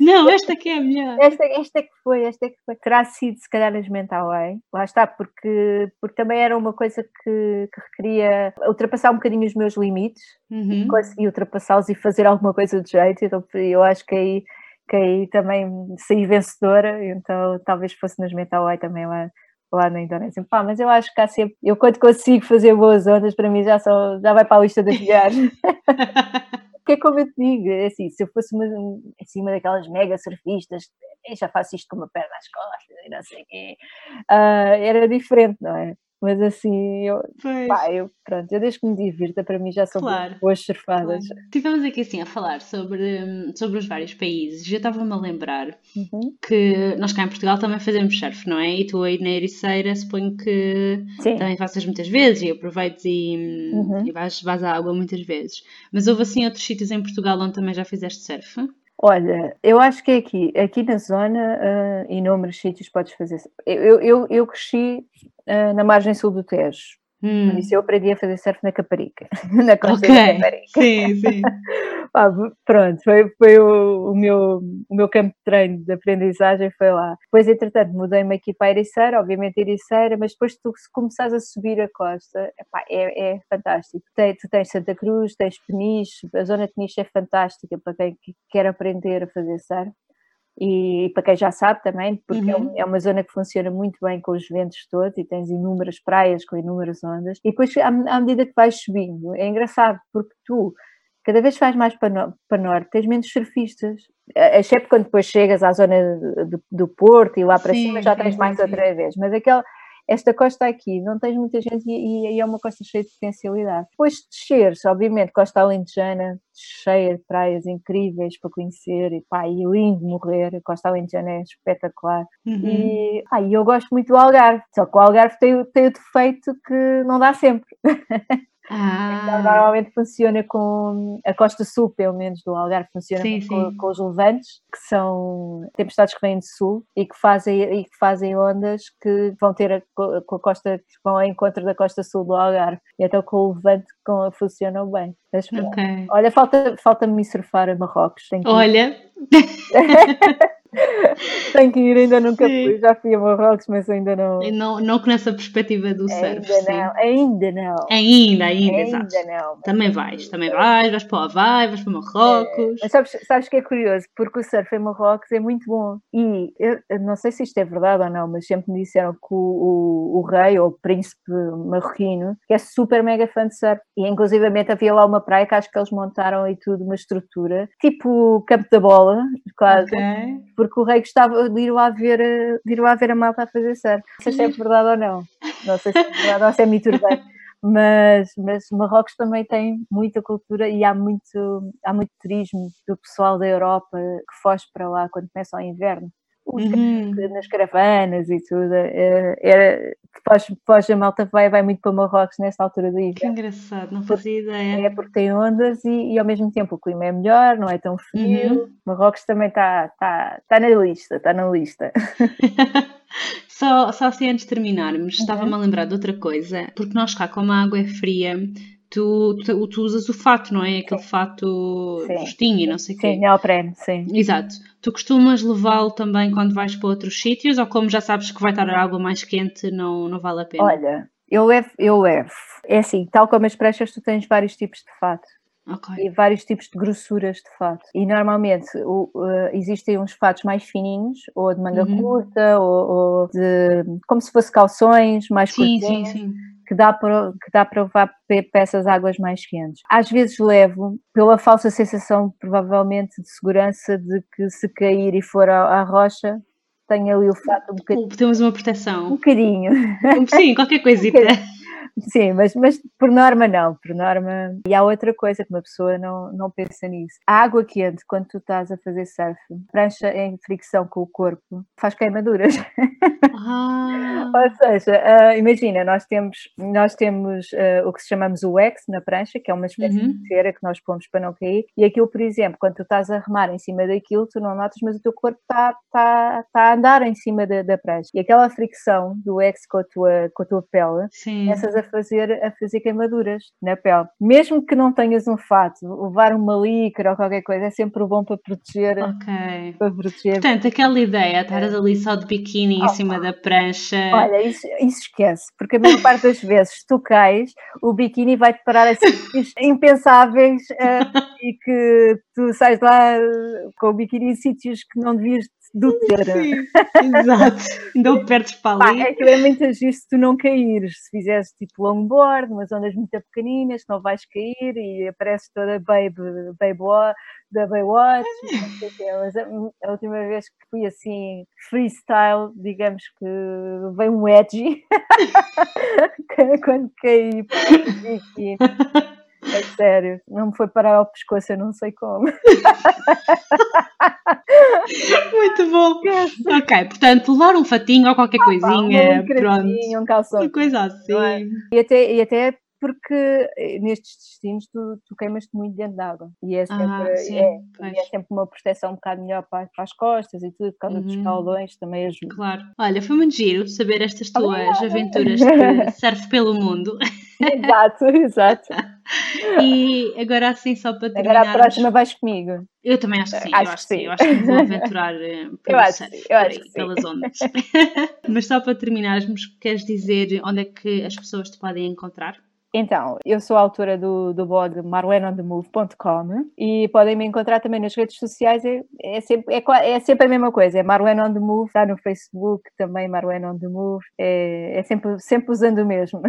Não, esta aqui é a melhor. Esta, esta é que foi, esta é que foi. Terá sido se calhar as Mental Way. Lá está, porque, porque também era uma coisa que, que requeria ultrapassar um bocadinho os meus limites, Uhum. conseguir ultrapassá-los e fazer alguma coisa de jeito. Então eu acho que aí, que aí também saí vencedora, então talvez fosse nas Mental Way também lá. Lá na Indonésia. Pá, mas eu acho que há sempre. Eu, quando consigo fazer boas ondas, para mim já, só, já vai para a lista das melhores. Porque é como eu te digo, é assim, se eu fosse uma, assim, uma daquelas mega surfistas, já faço isto com uma perna às costas e não sei o quê, ah, era diferente, não é? Mas assim, eu, pá, eu, pronto, eu desde que me divirta, para mim já são Claro. boas surfadas. Claro. Tivemos aqui assim a falar sobre, sobre os vários países. Eu estava-me a lembrar Uhum. que nós cá em Portugal também fazemos surf, não é? E tu aí na Ericeira suponho que Sim, também faças muitas vezes e aproveites e, Uhum. e vais, vais à água muitas vezes. Mas houve assim outros sítios em Portugal onde também já fizeste surf? Olha, eu acho que é aqui, aqui na zona, uh, inúmeros sítios podes fazer. Eu, eu, eu cresci ah, na margem sul do Tejo. Hum. Por isso eu aprendi a fazer surf na Caparica, na costa okay. da Caparica. Sim, sim. ah, pronto, foi, foi o, o, meu, o meu campo de treino de aprendizagem foi lá. Depois, entretanto, mudei-me aqui para a Ericeira, obviamente Ericeira, mas depois tu se começares a subir a costa, epá, é, é fantástico. Tu, tu tens Santa Cruz, tens Peniche, a zona de Peniche é fantástica para quem quer aprender a fazer surf e para quem já sabe também, porque é uhum. é uma zona que funciona muito bem com os ventos todos e tens inúmeras praias com inúmeras ondas. E depois, à, à medida que vais subindo, é engraçado porque tu cada vez vais mais para, no, para norte, tens menos surfistas. Exceto quando depois chegas à zona do, do Porto e lá para sim, cima já tens sim, mais sim. outra vez. Mas aquela esta costa aqui não tens muita gente e, e, é uma costa cheia de potencialidade. Depois de desceres, obviamente, costa alentejana, cheia de praias incríveis para conhecer e pá, e lindo morrer, a costa alentejana é espetacular. Uhum. E, pá, e eu gosto muito do Algarve, só que o Algarve tem, tem o defeito que não dá sempre. Então, ah. Então, normalmente funciona com a costa sul, pelo menos do Algarve, funciona sim, com, sim. com, os levantes, que são tempestades que vêm do sul e que fazem, e que fazem ondas que vão ter a, com a costa, que vão ao encontro da costa sul do Algarve. E então com o levante com, funcionam bem. Okay. Olha, falta-me falta surfar a Marrocos. Olha. Tenho que ir, ainda nunca sim. fui. Já fui a Marrocos, mas ainda não. Não, não conheço a perspectiva do ainda surf. Não, ainda não. Ainda, ainda, ainda exato. não. Também vais, também vais, vais para o Havaí, vais para Marrocos. É, mas sabes, sabes que é curioso? Porque o surf em Marrocos é muito bom. E eu, eu não sei se isto é verdade ou não, mas sempre me disseram que o, o, o rei ou o príncipe marroquino que é super mega fã de surf. E inclusivamente havia lá uma praia que acho que eles montaram e tudo, uma estrutura, tipo Campo da Bola, quase. Okay porque o rei gostava de ir lá ver, de ir lá ver a malta a fazer surf. Não sei se é verdade ou não. Não sei se é verdade ou se é mito urbano. Mas, mas Marrocos também tem muita cultura e há muito, há muito turismo do pessoal da Europa que foge para lá quando começa o inverno uhum. nas caravanas e tudo. É, era, depois, depois a malta vai, vai muito para Marrocos nesta altura do inverno. Que engraçado, não fazia ideia. É porque tem ondas e, e, ao mesmo tempo o clima é melhor, não é tão frio. Uhum. Marrocos também está tá, tá na lista, está na lista. só, só assim antes de terminarmos, uhum. estava-me a lembrar de outra coisa, porque nós cá, como a água é fria, tu, tu, tu, usas o fato, não é? Aquele sim. fato justinho e não sei o quê. Sim, neoprene, sim. Exato. Tu costumas levá-lo também quando vais para outros sítios ou como já sabes que vai estar a água mais quente, não, não vale a pena? Olha, eu levo, eu levo. É assim, tal como as pranchas, tu tens vários tipos de fato. Okay. E vários tipos de grossuras de fato. E normalmente o, uh, existem uns fatos mais fininhos, ou de manga uhum. curta, ou, ou, de como se fosse calções mais sim, curtinhos. Sim, sim que dá para, que dá para levar essas águas mais quentes. Às vezes levo pela falsa sensação, provavelmente, de segurança de que se cair e for à, à rocha, tenho ali o fato um bocadinho. Temos uma proteção. Um bocadinho. Sim, qualquer coisita. Um Sim, mas, mas por norma não, por norma. E há outra coisa que uma pessoa não, não pensa nisso. A água quente, quando tu estás a fazer surf, prancha em fricção com o corpo, faz queimaduras. Ah. Ou seja, uh, imagina, nós temos, nós temos uh, o que chamamos o wax na prancha, que é uma espécie uhum. de cera que nós pomos para não cair, e aquilo, por exemplo, quando tu estás a remar em cima daquilo, tu não notas, mas o teu corpo está tá, tá a andar em cima da, da prancha. E aquela fricção do wax com a tua, com a tua pele, Sim. essas a fazer, a fazer queimaduras na pele. Mesmo que não tenhas um fato, levar uma líquora ou qualquer coisa é sempre bom para proteger. Ok. Para proteger. Portanto, aquela ideia, estar ali só de biquíni oh, em cima da prancha. Olha, isso, isso esquece, porque a maior parte das vezes tu cais, o biquíni vai-te parar a sítios impensáveis uh, e que tu sais lá com o biquíni em sítios que não devias do ter. Sim, exato. Ainda perdes para ali. Pá, é que é muito agir se tu não caíres. Se fizeres tipo longboard, umas ondas muito pequeninas, não vais cair e apareces toda baby, baby da Baywatch. Mas a, a, última vez que fui assim freestyle, digamos que veio um edgy quando caí. Aqui. É sério, não me foi parar ao pescoço, eu não sei como. Muito bom. Ok, portanto, levar um fatinho ou qualquer ah, coisinha. Um pronto. um calção. Uma coisa assim. É? E, até, e até porque eh, nestes destinos tu, tu queimas-te muito dentro d'água e é sempre, Ah, sim, é, e é sempre uma proteção um bocado melhor para, para as costas e tudo, por causa dos Uhum. caldões também ajuda. Claro. Olha, foi muito giro saber estas tuas aventuras de surf pelo mundo. exato, exato. E agora assim, só para Agora terminar. a próxima vais comigo. Eu também acho que sim, Acho eu que acho que sim. sim. Eu acho que vou aventurar eh, pelo que surf, eu acho aí, que pelas ondas. Mas só para terminarmos, queres dizer onde é que as pessoas te podem encontrar? Então, eu sou a autora do, do blog marlenonthemove.com e podem me encontrar também nas redes sociais, é, é, sempre, é, é sempre a mesma coisa, é Marlen on the Move, está no Facebook também Marlen on the Move, é, é sempre, sempre usando o mesmo.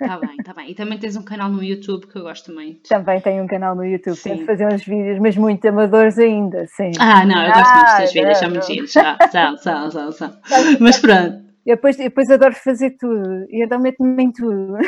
Está bem, está bem. E também tens um canal no YouTube que eu gosto muito. Também tenho um canal no YouTube, Sim. tento fazer uns vídeos, mas muito amadores ainda, sim. Ah, não, eu gosto muito dos teus Ah, vídeos, são muito giros. São, são, são, são. Mas pronto. Eu depois, eu depois adoro fazer tudo, e então meto-me em tudo.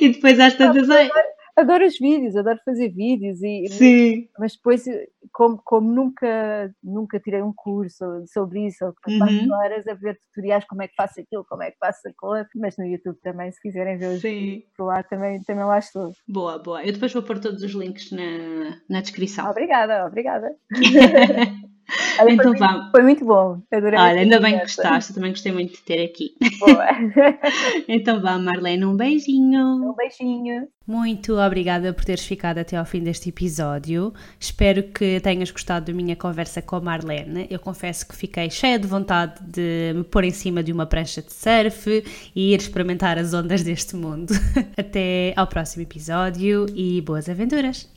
E depois às tantas. ai, Adoro os vídeos, adoro fazer vídeos, e, Sim. mas depois, como, como nunca, nunca tirei um curso sobre isso, ou que Uhum. horas a ver tutoriais como é que faço aquilo, como é que faço aquilo, mas no YouTube também, se quiserem ver os vídeos por lá, também, também lá estou. Boa, boa. Eu depois vou pôr todos os links na, na descrição. Obrigada, obrigada. Olha, então foi, muito, foi muito bom, adorei. Olha, ainda bem que gostaste, eu também gostei muito de ter aqui. Boa. Então vá, Marlene, um beijinho. Um beijinho. Muito obrigada por teres ficado até ao fim deste episódio. Espero que tenhas gostado da minha conversa com a Marlene. Eu confesso que fiquei cheia de vontade de me pôr em cima de uma prancha de surf e ir experimentar as ondas deste mundo. Até ao próximo episódio e boas aventuras!